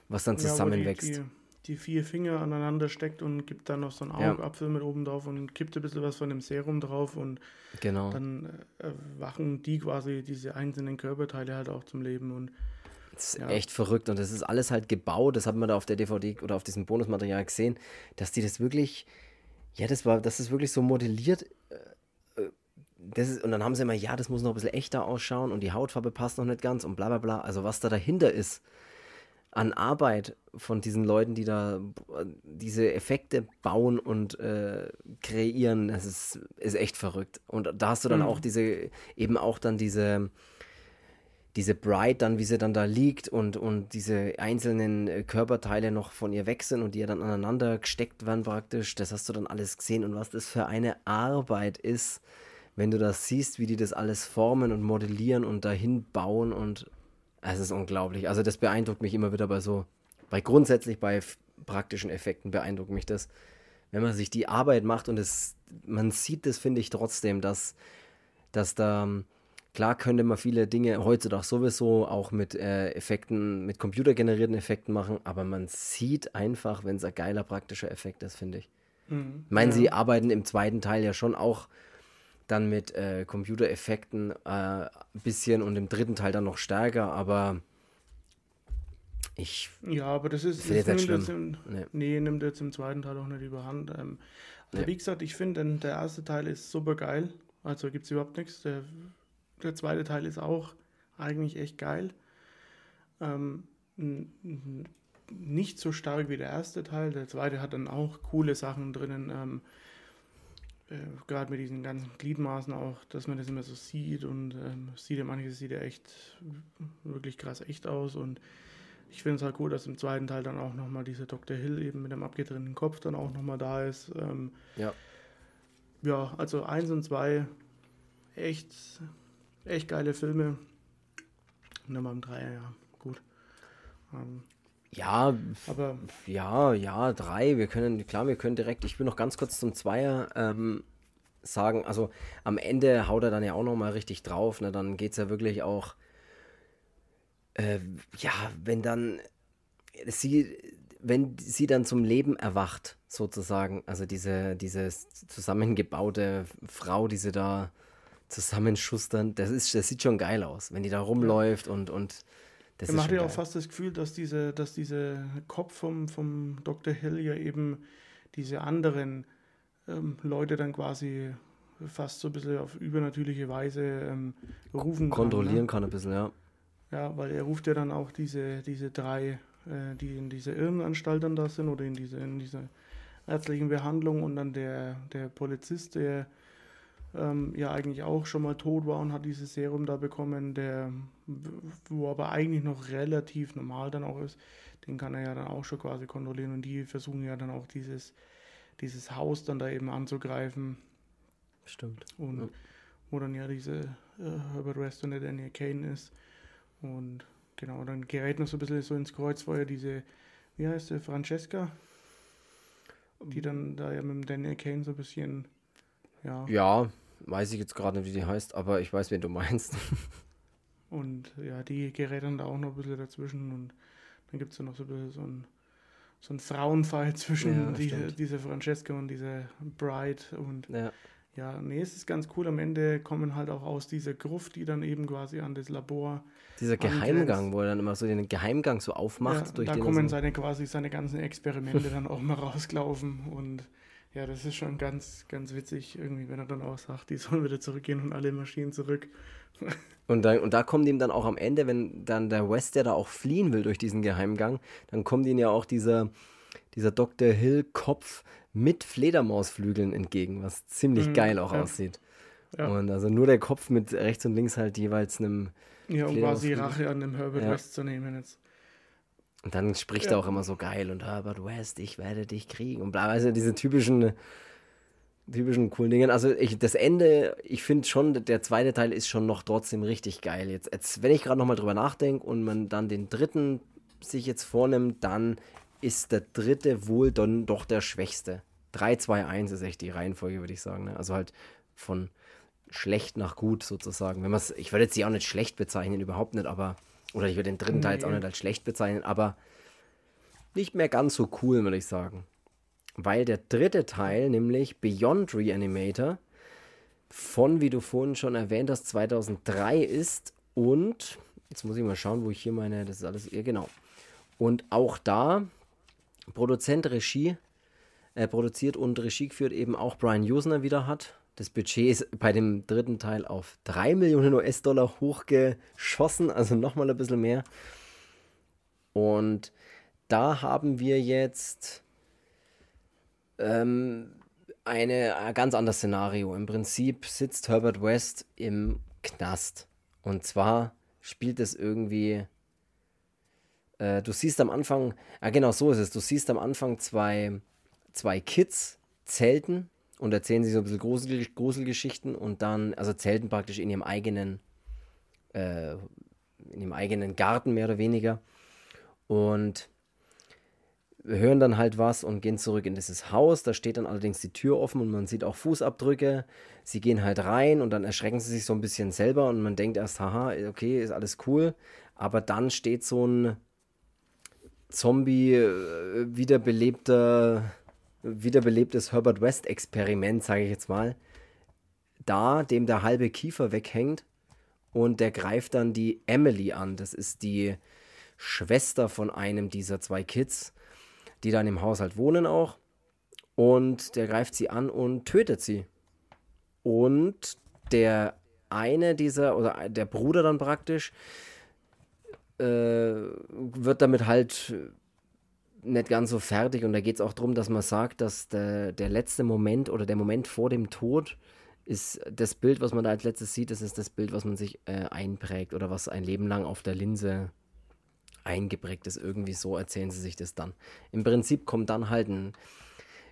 was dann zusammenwächst. Ja, die, vier Finger aneinander steckt und gibt dann noch so einen Augapfel ja. mit oben drauf und kippt ein bisschen was von dem Serum drauf und genau. dann äh, wachen die quasi diese einzelnen Körperteile halt auch zum Leben und das ist ja. echt verrückt und das ist alles halt gebaut, das hat man da auf der DVD oder auf diesem Bonusmaterial gesehen, dass die das wirklich ja, das war, das ist wirklich so modelliert. Äh, äh, das ist, und dann haben sie immer, ja, das muss noch ein bisschen echter ausschauen und die Hautfarbe passt noch nicht ganz und bla bla bla. Also was da dahinter ist an Arbeit von diesen Leuten, die da diese Effekte bauen und äh, kreieren, das ist, ist echt verrückt. Und da hast du dann mhm. auch diese, eben auch dann diese diese Bride dann, wie sie dann da liegt und, und diese einzelnen äh, Körperteile noch von ihr weg sind und die ja dann aneinander gesteckt werden praktisch, das hast du dann alles gesehen und was das für eine Arbeit ist, wenn du das siehst, wie die das alles formen und modellieren und dahin bauen und es ist unglaublich. Also das beeindruckt mich immer wieder bei so, bei grundsätzlich bei praktischen Effekten beeindruckt mich das, wenn man sich die Arbeit macht und es, man sieht das, finde ich trotzdem, dass, dass da Klar könnte man viele Dinge heutzutage sowieso auch mit äh, Effekten, mit computergenerierten Effekten machen, aber man sieht einfach, wenn es ein geiler praktischer Effekt ist, finde ich. Mhm. Ich meine, ja. sie arbeiten im zweiten Teil ja schon auch dann mit äh, Computereffekten äh, ein bisschen und im dritten Teil dann noch stärker, aber ich. Ja, aber das ist. Das nimmt jetzt im, nee. nee. nimmt jetzt im zweiten Teil auch nicht überhand. Ähm, also nee. Wie gesagt, ich finde, der erste Teil ist super geil. Also gibt es überhaupt nichts. Der der zweite Teil ist auch eigentlich echt geil. Ähm, nicht so stark wie der erste Teil. Der zweite hat dann auch coole Sachen drinnen. Ähm, äh, Gerade mit diesen ganzen Gliedmaßen auch, dass man das immer so sieht und ähm, sieht ja manches sieht ja echt wirklich krass echt aus und ich finde es halt cool, dass im zweiten Teil dann auch nochmal dieser Dr. Hill eben mit dem abgetrennten Kopf dann auch nochmal da ist. Ähm, ja. Ja, also eins und zwei echt, echt geile Filme. Und dann beim Dreier, ja, gut. Ähm, ja, aber ja, ja, drei. Wir können, klar, wir können direkt, ich will noch ganz kurz zum Zweier ähm, sagen, also am Ende haut er dann ja auch nochmal richtig drauf, ne? Dann geht es ja wirklich auch, äh, ja, wenn dann sie, wenn sie dann zum Leben erwacht, sozusagen, also diese, diese zusammengebaute Frau, die sie da zusammenschustern, das ist, das sieht schon geil aus, wenn die da rumläuft und, und das Man hat ja auch fast das Gefühl, dass diese, dass diese Kopf vom, vom Dr. Hill ja eben diese anderen ähm, Leute dann quasi fast so ein bisschen auf übernatürliche Weise ähm, rufen kann. Kontrollieren ne? kann ein bisschen, ja. Ja, weil er ruft ja dann auch diese, diese drei, äh, die in dieser Irrenanstalt dann da sind oder in dieser, in dieser ärztlichen Behandlung und dann der, der Polizist, der ähm, ja eigentlich auch schon mal tot war und hat dieses Serum da bekommen, der, wo aber eigentlich noch relativ normal dann auch ist, den kann er ja dann auch schon quasi kontrollieren und die versuchen ja dann auch dieses, dieses Haus dann da eben anzugreifen. Stimmt. Und ja. wo dann ja diese äh, Herbert West und der Daniel Kane ist. Und genau, dann gerät noch so ein bisschen so ins Kreuzfeuer diese, wie heißt sie, Francesca, die dann da ja mit dem Daniel Kane so ein bisschen, ja. Ja, weiß ich jetzt gerade nicht, wie die heißt, aber ich weiß, wen du meinst. *laughs* und ja, die gerät dann da auch noch ein bisschen dazwischen und dann gibt es ja noch so ein bisschen so ein, so ein Frauenfight *laughs* zwischen ja, diese, dieser Francesca und dieser Bride und ja. ja, nee, es ist ganz cool. Am Ende kommen halt auch aus dieser Gruft, die dann eben quasi an das Labor. Dieser Geheimgang, wo er dann immer so den Geheimgang so aufmacht. Ja, durch da kommen so seine quasi seine ganzen Experimente dann auch mal rausgelaufen und ja, das ist schon ganz, ganz witzig, irgendwie, wenn er dann auch sagt, die sollen wieder zurückgehen und alle Maschinen zurück. *laughs* Und, dann, und da kommt ihm dann auch am Ende, wenn dann der West, der da auch fliehen will durch diesen Geheimgang, dann kommt ihm ja auch dieser, dieser Dr. Hill-Kopf mit Fledermausflügeln entgegen, was ziemlich mhm, geil auch ja. aussieht. Ja. Und also nur der Kopf mit rechts und links halt jeweils einem. Ja, um quasi Rache an dem Herbert ja. West zu nehmen jetzt. Und dann spricht ja. er auch immer so geil und Herbert West, ich werde dich kriegen und bla, also diese typischen, typischen coolen Dinge. Also ich, das Ende, ich finde schon, der zweite Teil ist schon noch trotzdem richtig geil. Jetzt, jetzt wenn ich gerade nochmal drüber nachdenke und man dann den dritten sich jetzt vornimmt, dann ist der dritte wohl dann doch der schwächste. 3, 2, 1 ist echt die Reihenfolge, würde ich sagen. Ne? Also halt von schlecht nach gut sozusagen. Wenn ich würde jetzt sie auch nicht schlecht bezeichnen, überhaupt nicht, aber oder ich würde den dritten nee. Teil jetzt auch nicht als schlecht bezeichnen, aber nicht mehr ganz so cool, würde ich sagen. Weil der dritte Teil, nämlich Beyond Reanimator, von, wie du vorhin schon erwähnt hast, 2003 ist und, jetzt muss ich mal schauen, wo ich hier meine, das ist alles, ja genau. Und auch da, Produzent, Regie, äh, produziert und Regie geführt eben auch Brian Usner wieder hat. Das Budget ist bei dem dritten Teil auf 3 Millionen US-Dollar hochgeschossen, also nochmal ein bisschen mehr. Und da haben wir jetzt ähm, eine, ein ganz anderes Szenario. Im Prinzip sitzt Herbert West im Knast. Und zwar spielt es irgendwie. Äh, du siehst am Anfang, ja genau so ist es, du siehst am Anfang zwei, zwei Kids zelten und erzählen sich so ein bisschen Grusel, Gruselgeschichten und dann, also zelten praktisch in ihrem eigenen, äh, in ihrem eigenen Garten mehr oder weniger. Und hören dann halt was und gehen zurück in dieses Haus. Da steht dann allerdings die Tür offen und man sieht auch Fußabdrücke. Sie gehen halt rein und dann erschrecken sie sich so ein bisschen selber und man denkt erst, haha, okay, ist alles cool. Aber dann steht so ein Zombie, äh, wiederbelebter wiederbelebtes Herbert West-Experiment, sage ich jetzt mal, da, dem der halbe Kiefer weghängt und der greift dann die Emily an. Das ist die Schwester von einem dieser zwei Kids, die dann im Haushalt wohnen auch. Und der greift sie an und tötet sie. Und der eine dieser, oder der Bruder dann praktisch, äh, wird damit halt nicht ganz so fertig und da geht es auch darum, dass man sagt, dass der, der letzte Moment oder der Moment vor dem Tod ist das Bild, was man da als letztes sieht, das ist das Bild, was man sich äh, einprägt oder was ein Leben lang auf der Linse eingeprägt ist. Irgendwie so erzählen sie sich das dann. Im Prinzip kommt dann halt ein,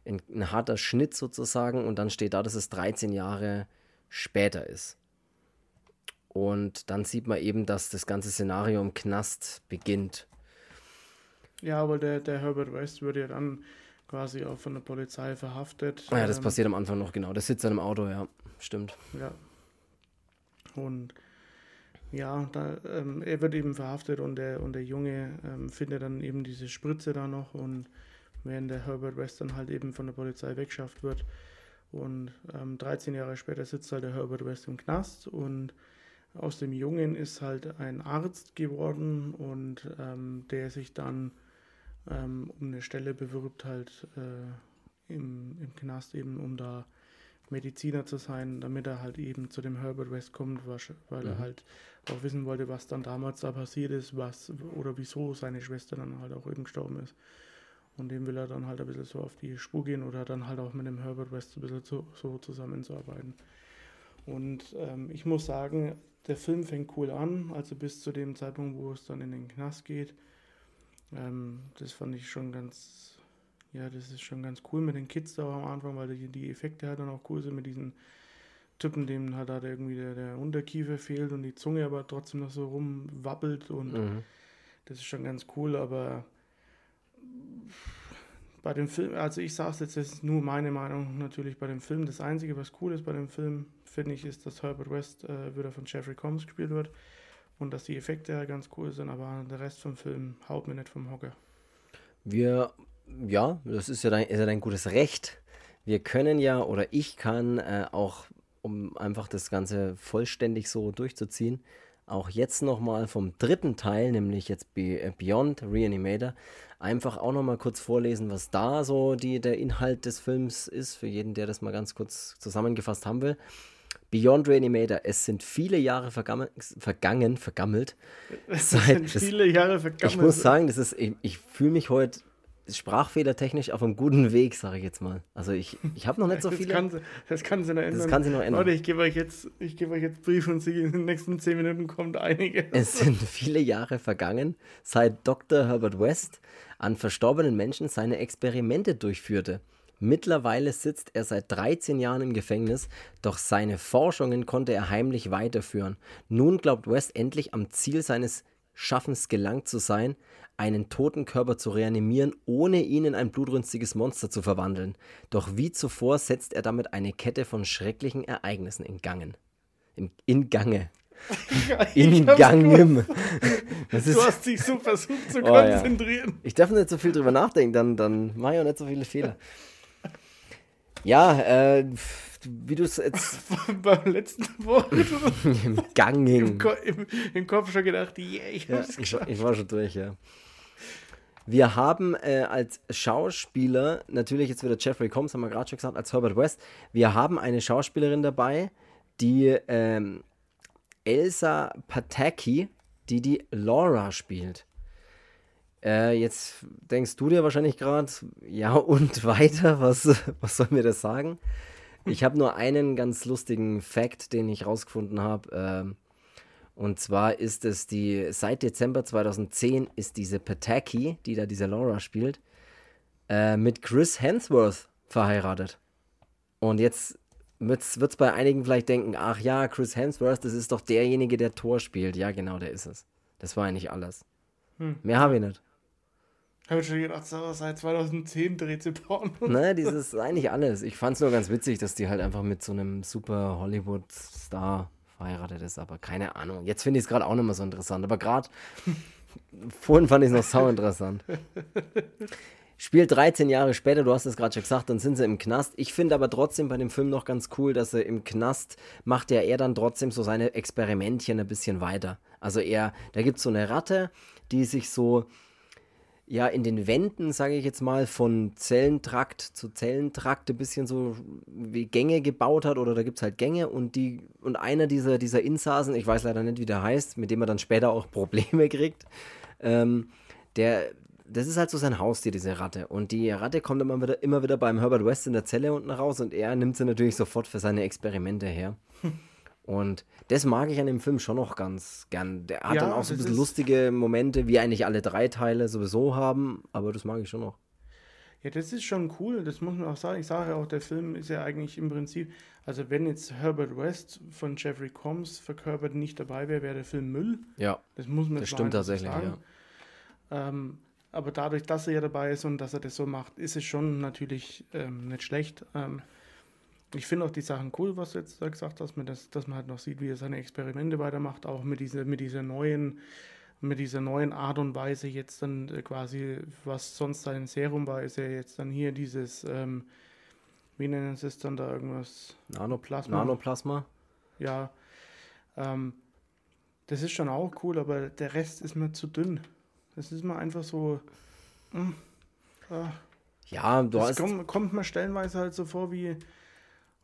ein, ein harter Schnitt sozusagen und dann steht da, dass es 13 Jahre später ist. Und dann sieht man eben, dass das ganze Szenario im Knast beginnt. Ja, aber der, der Herbert West würde ja dann quasi auch von der Polizei verhaftet. Ah ja, das ähm, passiert am Anfang noch, genau. Der sitzt dann im Auto, ja, stimmt. Ja. Und ja, da, ähm, er wird eben verhaftet und der, und der Junge ähm, findet dann eben diese Spritze da noch und während der Herbert West dann halt eben von der Polizei weggeschafft wird. Und ähm, 13 Jahre später sitzt halt der Herbert West im Knast und aus dem Jungen ist halt ein Arzt geworden und ähm, der sich dann ähm, um eine Stelle bewirbt, halt äh, im, im Knast eben, um da Mediziner zu sein, damit er halt eben zu dem Herbert West kommt, weil mhm. er halt auch wissen wollte, was dann damals da passiert ist, was oder wieso seine Schwester dann halt auch eben gestorben ist. Und dem will er dann halt ein bisschen so auf die Spur gehen oder dann halt auch mit dem Herbert West ein bisschen so, so zusammenzuarbeiten. Und ähm, ich muss sagen, der Film fängt cool an, also bis zu dem Zeitpunkt, wo es dann in den Knast geht. Ähm, das fand ich schon ganz, ja, das ist schon ganz cool mit den Kids da am Anfang, weil die, die Effekte halt dann auch cool sind mit diesen Typen, dem halt, halt irgendwie der, der Unterkiefer fehlt und die Zunge aber trotzdem noch so rumwabbelt und mhm. das ist schon ganz cool, aber bei dem Film, also ich sage es jetzt, das ist nur meine Meinung natürlich bei dem Film, das Einzige, was cool ist bei dem Film, finde ich, ist, dass Herbert West äh, wieder von Jeffrey Combs gespielt wird und dass die Effekte ganz cool sind, aber der Rest vom Film haut mir nicht vom Hocker. Wir, ja, das ist ja dein, ist ja dein gutes Recht. Wir können ja, oder ich kann äh, auch, um einfach das Ganze vollständig so durchzuziehen, auch jetzt nochmal vom dritten Teil, nämlich jetzt äh, Beyond Reanimator, einfach auch nochmal kurz vorlesen, was da so die, der Inhalt des Films ist, für jeden, der das mal ganz kurz zusammengefasst haben will. Beyond Reanimator, es sind viele Jahre vergangen, vergangen vergammelt. *laughs* Es sind viele Jahre vergammelt. Ich muss sagen, das ist, ich, ich fühle mich heute sprachfehlertechnisch auf einem guten Weg, sage ich jetzt mal. Also ich, ich habe noch nicht so viele. Das kann, sie, das kann sie noch ändern. Das kann sie noch ändern. Leute, ich gebe euch jetzt, ich gebe euch jetzt Brief und Sie in den nächsten zehn Minuten kommt einige. Es sind viele Jahre vergangen, seit Dr. Herbert West an verstorbenen Menschen seine Experimente durchführte. Mittlerweile sitzt er seit 13 Jahren im Gefängnis, doch seine Forschungen konnte er heimlich weiterführen. Nun glaubt West endlich am Ziel seines Schaffens gelangt zu sein, einen toten Körper zu reanimieren, ohne ihn in ein blutrünstiges Monster zu verwandeln. Doch wie zuvor setzt er damit eine Kette von schrecklichen Ereignissen in Gangen. In, in Gange. *laughs* in Gangem. *laughs* du hast dich so versucht zu oh, konzentrieren. Ja. Ich darf nicht so viel drüber nachdenken, dann, dann mache ich auch nicht so viele Fehler. Ja, äh, wie du es jetzt. *laughs* Beim letzten Wort. *laughs* Im Gang hing. Im, Ko im, Im, Kopf schon gedacht, yeah, ich, ja, ich, ich war schon durch, ja. Wir haben äh, als Schauspieler, natürlich jetzt wieder Jeffrey Combs, haben wir gerade schon gesagt, als Herbert West. Wir haben eine Schauspielerin dabei, die ähm, Elsa Pataki, die die Laura spielt. Äh, jetzt denkst du dir wahrscheinlich gerade, ja und *laughs* weiter, was, was soll mir das sagen? Ich habe nur einen ganz lustigen Fact, den ich rausgefunden habe. Ähm, und zwar ist es die, seit Dezember 2010 ist diese Pataki, die da diese Laura spielt, äh, mit Chris Hemsworth verheiratet. Und jetzt wird es bei einigen vielleicht denken, ach ja, Chris Hemsworth, das ist doch derjenige, der Tor spielt. Ja, genau, der ist es. Das war eigentlich alles. Hm. Mehr habe ich nicht. Habe ich schon gedacht, so, seit 2010 dreht sie Porno. Nein, dieses ist eigentlich alles. Ich fand es nur ganz witzig, dass die halt einfach mit so einem super Hollywood-Star verheiratet ist, aber keine Ahnung. Jetzt finde ich es gerade auch nicht mehr so interessant, aber gerade *laughs* vorhin fand ich es noch sau interessant. Spielt 13 Jahre später, du hast es gerade schon gesagt, dann sind sie im Knast. Ich finde aber trotzdem bei dem Film noch ganz cool, dass er im Knast macht ja er dann trotzdem so seine Experimentchen ein bisschen weiter. Also er, da gibt es so eine Ratte, die sich so ja in den Wänden, sage ich jetzt mal, von Zellentrakt zu Zellentrakt ein bisschen so wie Gänge gebaut hat oder da gibt es halt Gänge und die und einer dieser, dieser Insassen, ich weiß leider nicht, wie der heißt, mit dem er dann später auch *laughs* Probleme kriegt, ähm, der, das ist halt so sein Haustier, diese Ratte. Und die Ratte kommt immer wieder, immer wieder beim Herbert West in der Zelle unten raus und er nimmt sie natürlich sofort für seine Experimente her. *laughs* Und das mag ich an dem Film schon noch ganz gern. Der hat Ja, dann auch so ein bisschen lustige Momente, wie eigentlich alle drei Teile sowieso haben, aber das mag ich schon noch. Ja, das ist schon cool, das muss man auch sagen. Ich sage ja auch, der Film ist ja eigentlich im Prinzip, also wenn jetzt Herbert West von Jeffrey Combs verkörpert nicht dabei wäre, wäre der Film Müll. Ja, Das muss man das stimmt tatsächlich, ja. sagen. Ähm, aber dadurch, dass er ja dabei ist und dass er das so macht, ist es schon natürlich ähm, nicht schlecht. Ähm, ich finde auch die Sachen cool, was du jetzt da gesagt hast, das, dass man halt noch sieht, wie er seine Experimente weitermacht, auch mit dieser, mit dieser neuen, mit dieser neuen Art und Weise jetzt dann äh, quasi, was sonst sein Serum war, ist ja jetzt dann hier dieses, ähm, wie nennen sie es dann da irgendwas? Nanoplasma. Plasma. Nanoplasma. Ja, ähm, das ist schon auch cool, aber der Rest ist mir zu dünn. Das ist mir einfach so. mm, ah, Ja, du das hast. kommt, kommt mir stellenweise halt so vor wie.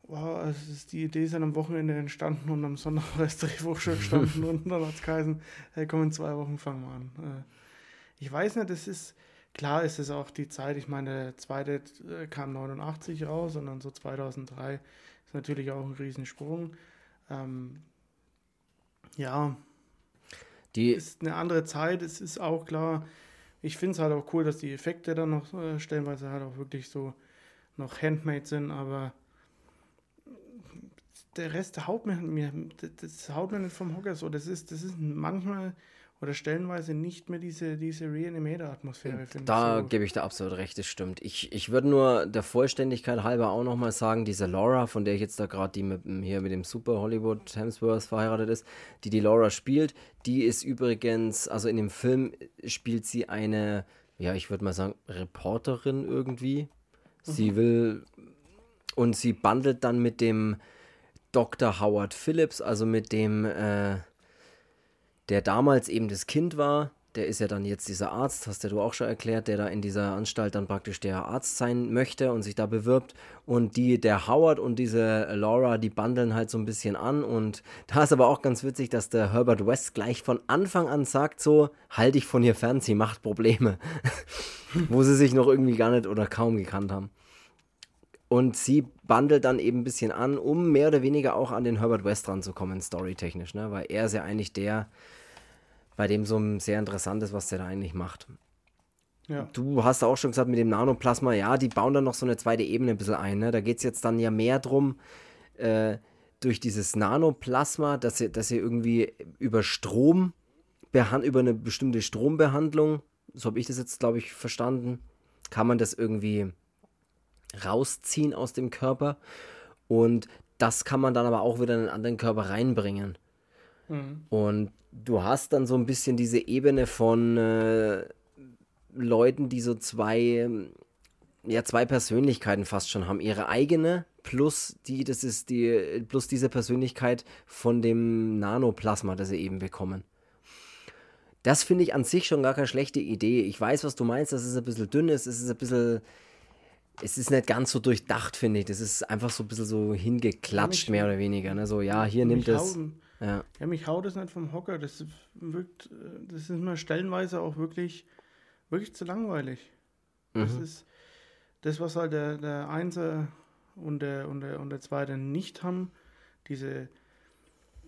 Wow, es ist, die Idee ist am Wochenende entstanden und am Sonntag war das Drehbuch schon gestanden *laughs* und dann hat es geheißen, hey, komm, in zwei Wochen fangen wir an. Äh, ich weiß nicht, das ist, klar ist es auch die Zeit, ich meine, der zweite äh, kam 89 raus und dann so 2003 ist natürlich auch ein Riesensprung. Ähm, ja, Die, ist eine andere Zeit, es ist auch klar. Ich finde es halt auch cool, dass die Effekte dann noch äh, stellenweise halt auch wirklich so noch handmade sind, aber der Rest haut mir, mir das, haut mir nicht vom Hocker so. Das ist, das ist manchmal oder stellenweise nicht mehr diese, diese Reanimator-Atmosphäre, Da ich. So. gebe ich dir absolut recht, das stimmt. Ich, ich würde nur der Vollständigkeit halber auch nochmal sagen, diese Laura, von der ich jetzt da gerade, die mit, hier mit dem Super Hollywood Hemsworth verheiratet ist, die die Laura spielt, die ist übrigens, also in dem Film spielt sie eine, ja, ich würde mal sagen, Reporterin irgendwie. Sie will und sie bandelt dann mit dem Dr. Howard Phillips, also mit dem, äh, der damals eben das Kind war, der ist ja dann jetzt dieser Arzt, hast ja du auch schon erklärt, der da in dieser Anstalt dann praktisch der Arzt sein möchte und sich da bewirbt. Und die, der Howard und diese Laura, die bandeln halt so ein bisschen an. Und *laughs* da ist aber auch ganz witzig, dass der Herbert West gleich von Anfang an sagt: so, halt dich von ihr fern, sie macht Probleme. *laughs* Wo sie sich noch irgendwie gar nicht oder kaum gekannt haben. Und sie bandelt dann eben ein bisschen an, um mehr oder weniger auch an den Herbert West ranzukommen, storytechnisch, ne? Weil er ist ja eigentlich der, bei dem so ein sehr interessant ist, was der da eigentlich macht. Ja. Du hast auch schon gesagt, mit dem Nanoplasma, ja, die bauen dann noch so eine zweite Ebene ein bisschen ein. Ne? Da geht es jetzt dann ja mehr drum, äh, durch dieses Nanoplasma, dass sie, dass sie irgendwie über Strom, über eine bestimmte Strombehandlung, so habe ich das jetzt, glaube ich, verstanden, kann man das irgendwie rausziehen aus dem Körper. Und das kann man dann aber auch wieder in einen anderen Körper reinbringen. Mhm. Und du hast dann so ein bisschen diese Ebene von äh, Leuten, die so zwei, ähm, ja, zwei Persönlichkeiten fast schon haben. Ihre eigene plus die, das ist die, plus diese Persönlichkeit von dem Nanoplasma, das sie eben bekommen. Das finde ich an sich schon gar keine schlechte Idee. Ich weiß, was du meinst, dass es ein bisschen dünn ist, es ist ein bisschen. Es ist nicht ganz so durchdacht, finde ich. Das ist einfach so ein bisschen so hingeklatscht, mich- mehr oder weniger. Ne? So, ja, hier nimmt es. Ja. Ja, mich haut es nicht vom Hocker. Das wirkt, äh, das ist mir stellenweise auch wirklich, wirklich zu langweilig. Das Mhm. ist das, was halt der, der Einser und der, und, der, und der Zweite nicht haben. Diese,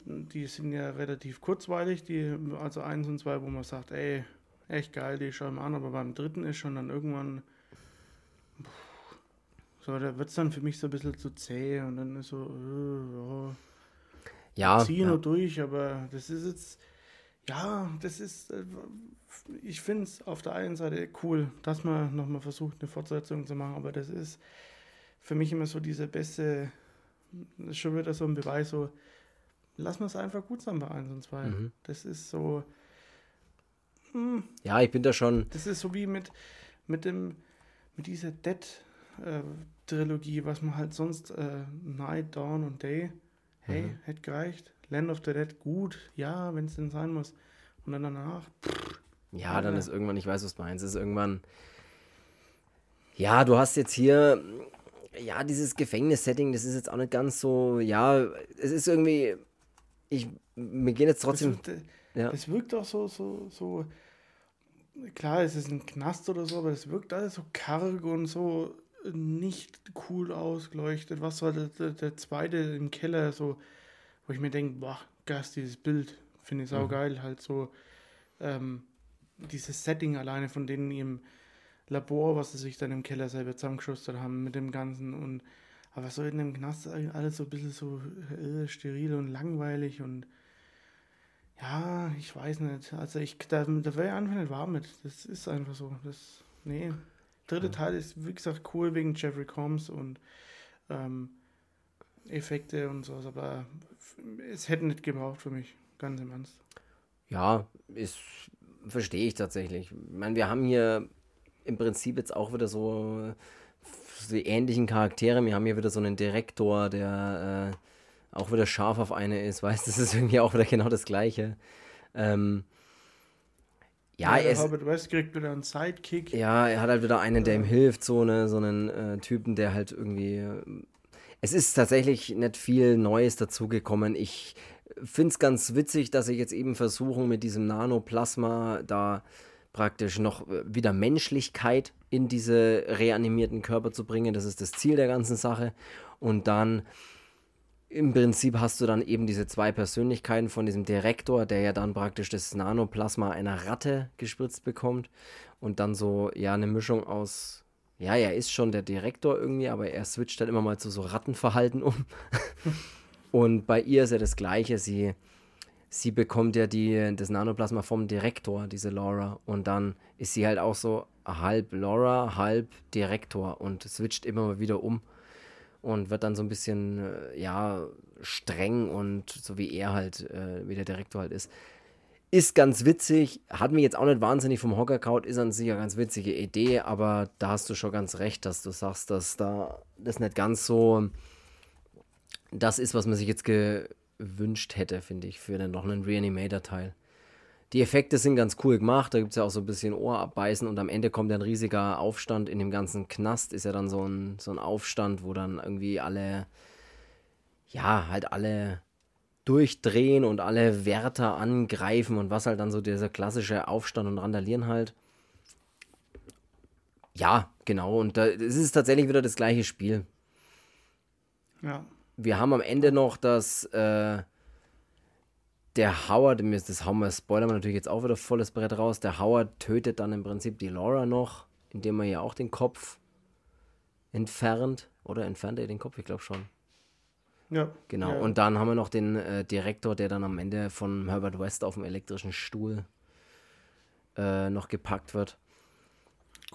die sind ja relativ kurzweilig, die, also eins und zwei, wo man sagt, ey, echt geil, die schauen wir an, aber beim dritten ist schon dann irgendwann, pff, so, da wird es dann für mich so ein bisschen zu zäh und dann ist so, äh, ja Ja, zieh ja. nur durch, aber das ist jetzt, ja, das ist, äh, ich finde es auf der einen Seite cool, dass man nochmal versucht, eine Fortsetzung zu machen, aber das ist für mich immer so diese beste, das ist schon wieder so ein Beweis, so, lassen wir es einfach gut sein bei 1 und 2. Mhm. Das ist so, hm, ja, ich bin da schon. das ist so wie mit, mit dem, mit dieser Dead-Trilogie, was man halt sonst, äh, Night, Dawn und Day, hey, Mhm. hätte gereicht. Land of the Dead, gut, ja, wenn es denn sein muss. Und dann danach, Ja, dann Ja. ist irgendwann, ich weiß, was du meinst, ist irgendwann. Ja, du hast jetzt hier. Ja, dieses Gefängnissetting, das ist jetzt auch nicht ganz so. Ja, es ist irgendwie. Ich, wir gehen jetzt das, trotzdem. wirkt, äh, Ja. das wirkt auch so, so, so, klar, es ist ein Knast oder so, aber es wirkt alles so karg und so nicht cool ausgeleuchtet. Was war der, der, zweite im Keller, so, wo ich mir denke, boah, Gas, dieses Bild, finde ich saugeil, mhm. halt so, ähm, dieses Setting alleine von denen im Labor, was sie sich dann im Keller selber zusammengeschustert haben mit dem Ganzen und aber so in dem Knast alles so ein bisschen so äh, steril und langweilig und ja, ich weiß nicht. Also ich, da, da wäre ich einfach nicht warm mit. Das ist einfach so. Das, nee. Dritte ja. Teil ist, wie gesagt, cool wegen Jeffrey Combs und ähm, Effekte und sowas, aber es hätte nicht gebraucht für mich, ganz im Ernst. Ja, ist, verstehe ich tatsächlich. Ich meine, wir haben hier im Prinzip jetzt auch wieder so, so die ähnlichen Charaktere. Wir haben hier wieder so einen Direktor, der äh, auch wieder scharf auf eine ist. *laughs* Weißt das ist irgendwie auch wieder genau das Gleiche. Ähm, ja, ja es, Robert West kriegt wieder einen Sidekick. Ja, er hat halt wieder einen, der ihm hilft, so, eine, so einen äh, Typen, der halt irgendwie. Äh, es ist tatsächlich nicht viel Neues dazugekommen. Ich finde es ganz witzig, dass sie jetzt eben versuchen, mit diesem Nanoplasma da praktisch noch äh, wieder Menschlichkeit in diese reanimierten Körper zu bringen. Das ist das Ziel der ganzen Sache. Und dann im Prinzip hast du dann eben diese zwei Persönlichkeiten von diesem Direktor, der ja dann praktisch das Nanoplasma einer Ratte gespritzt bekommt. Und dann so, ja, eine Mischung aus, ja, er ist schon der Direktor irgendwie, aber er switcht dann immer mal zu so Rattenverhalten um. *laughs* Und bei ihr ist ja das Gleiche. Sie sie bekommt ja die, das Nanoplasma vom Direktor, diese Laura. Und dann ist sie halt auch so halb Laura, halb Direktor und switcht immer mal wieder um und wird dann so ein bisschen, äh, ja, streng und so wie er halt, äh, wie der Direktor halt ist. Ist ganz witzig, hat mir jetzt auch nicht wahnsinnig vom Hocker kaut, ist an sich eine ganz witzige Idee, aber da hast du schon ganz recht, dass du sagst, dass da das nicht ganz so das ist, was man sich jetzt ge gewünscht hätte, finde ich, für den, noch einen Reanimator-Teil. Die Effekte sind ganz cool gemacht, da gibt es ja auch so ein bisschen Ohr abbeißen und am Ende kommt ein riesiger Aufstand in dem ganzen Knast, ist ja dann so ein, so ein Aufstand, wo dann irgendwie alle, ja, halt alle durchdrehen und alle Wärter angreifen und was halt dann so dieser klassische Aufstand und Randalieren halt. Ja, genau, und es ist tatsächlich wieder das gleiche Spiel. Ja wir haben am Ende noch das, äh, der Howard, das hauen wir, spoilern wir natürlich jetzt auch wieder volles Brett raus. Der Howard tötet dann im Prinzip die Laura noch, indem er ja auch den Kopf entfernt. Oder entfernt er den Kopf? Ich glaube schon. Ja. Genau. Ja. Und dann haben wir noch den äh, Direktor, der dann am Ende von Herbert West auf dem elektrischen Stuhl äh, noch gepackt wird.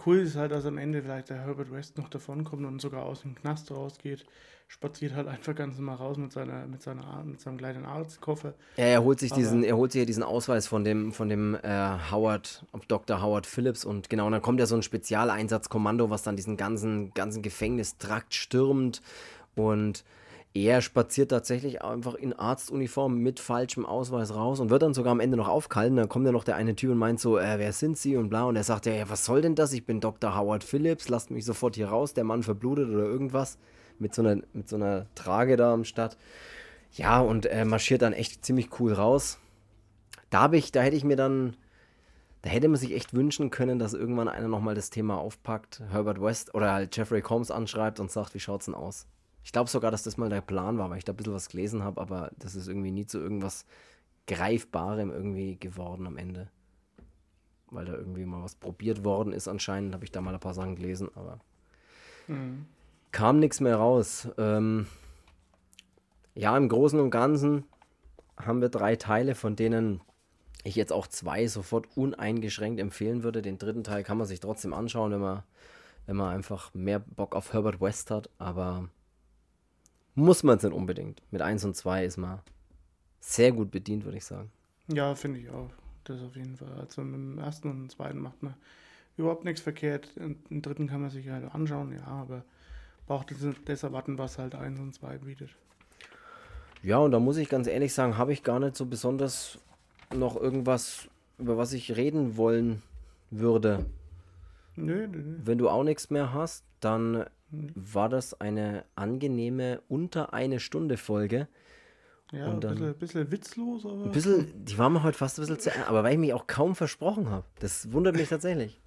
Cool ist halt, dass am Ende vielleicht der Herbert West noch davonkommt und sogar aus dem Knast rausgeht spaziert halt einfach ganz normal raus mit seiner, mit seiner, mit seinem kleinen Arztkoffer. Ja, er holt sich Aber diesen, er holt sich ja diesen Ausweis von dem, von dem äh, Howard, Dr. Howard Phillips und genau, und dann kommt ja so ein Spezialeinsatzkommando, was dann diesen ganzen, ganzen Gefängnistrakt stürmt und er spaziert tatsächlich einfach in Arztuniform mit falschem Ausweis raus und wird dann sogar am Ende noch aufgehalten. Dann kommt ja noch der eine Typ und meint so, äh, wer sind Sie und bla. Und er sagt ja, was soll denn das? Ich bin Dr. Howard Phillips, lasst mich sofort hier raus, der Mann verblutet oder irgendwas mit so einer, mit so einer Trage da am Start. Ja, und er marschiert dann echt ziemlich cool raus. Da habe ich, da hätte ich mir dann, da hätte man sich echt wünschen können, dass irgendwann einer nochmal das Thema aufpackt, Herbert West oder halt Jeffrey Combs anschreibt und sagt, wie schaut's denn aus? Ich glaube sogar, dass das mal der Plan war, weil ich da ein bisschen was gelesen habe, aber das ist irgendwie nie zu irgendwas Greifbarem irgendwie geworden am Ende. Weil da irgendwie mal was probiert worden ist anscheinend, habe ich da mal ein paar Sachen gelesen, aber mhm kam nichts mehr raus. Ähm, ja, im Großen und Ganzen haben wir drei Teile, von denen ich jetzt auch zwei sofort uneingeschränkt empfehlen würde. Den dritten Teil kann man sich trotzdem anschauen, wenn man, wenn man einfach mehr Bock auf Herbert West hat, aber muss man es nicht unbedingt. Mit 1 und 2 ist man sehr gut bedient, würde ich sagen. Ja, finde ich auch. Das auf jeden Fall. Also mit dem ersten und dem zweiten macht man überhaupt nichts verkehrt. Den dritten kann man sich halt anschauen, ja, aber braucht das erwarten, was halt 1 und 2 bietet. Ja, und da muss ich ganz ehrlich sagen, habe ich gar nicht so besonders noch irgendwas, über was ich reden wollen würde. Nö, nö. Wenn du auch nichts mehr hast, dann war das eine angenehme unter eine Stunde Folge. Ja, Und ein dann- bisschen, bisschen witzlos, aber. Ein bisschen, die waren mir heute fast ein bisschen zu aber weil ich mich auch kaum versprochen habe. Das wundert mich tatsächlich.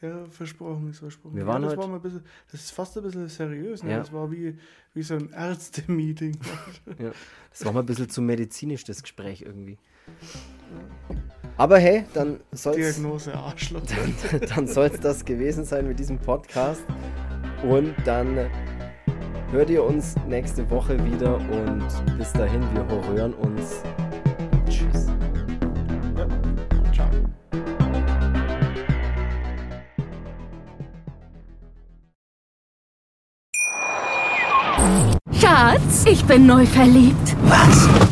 Ja, versprochen ist versprochen. Wir ja, waren das heute- war ein bisschen, das ist fast ein bisschen seriös, ne? Ja. Das war wie, wie so ein Ärzte-Meeting. *laughs* Ja. Das war mal ein bisschen zu medizinisch, das Gespräch irgendwie. Aber hey, dann soll es Diagnose Arschloch. *laughs* dann soll's das gewesen sein mit diesem Podcast. Und dann hört ihr uns nächste Woche wieder und bis dahin, wir hören uns. Tschüss. Ja. Ciao. Schatz, ich bin neu verliebt. Was?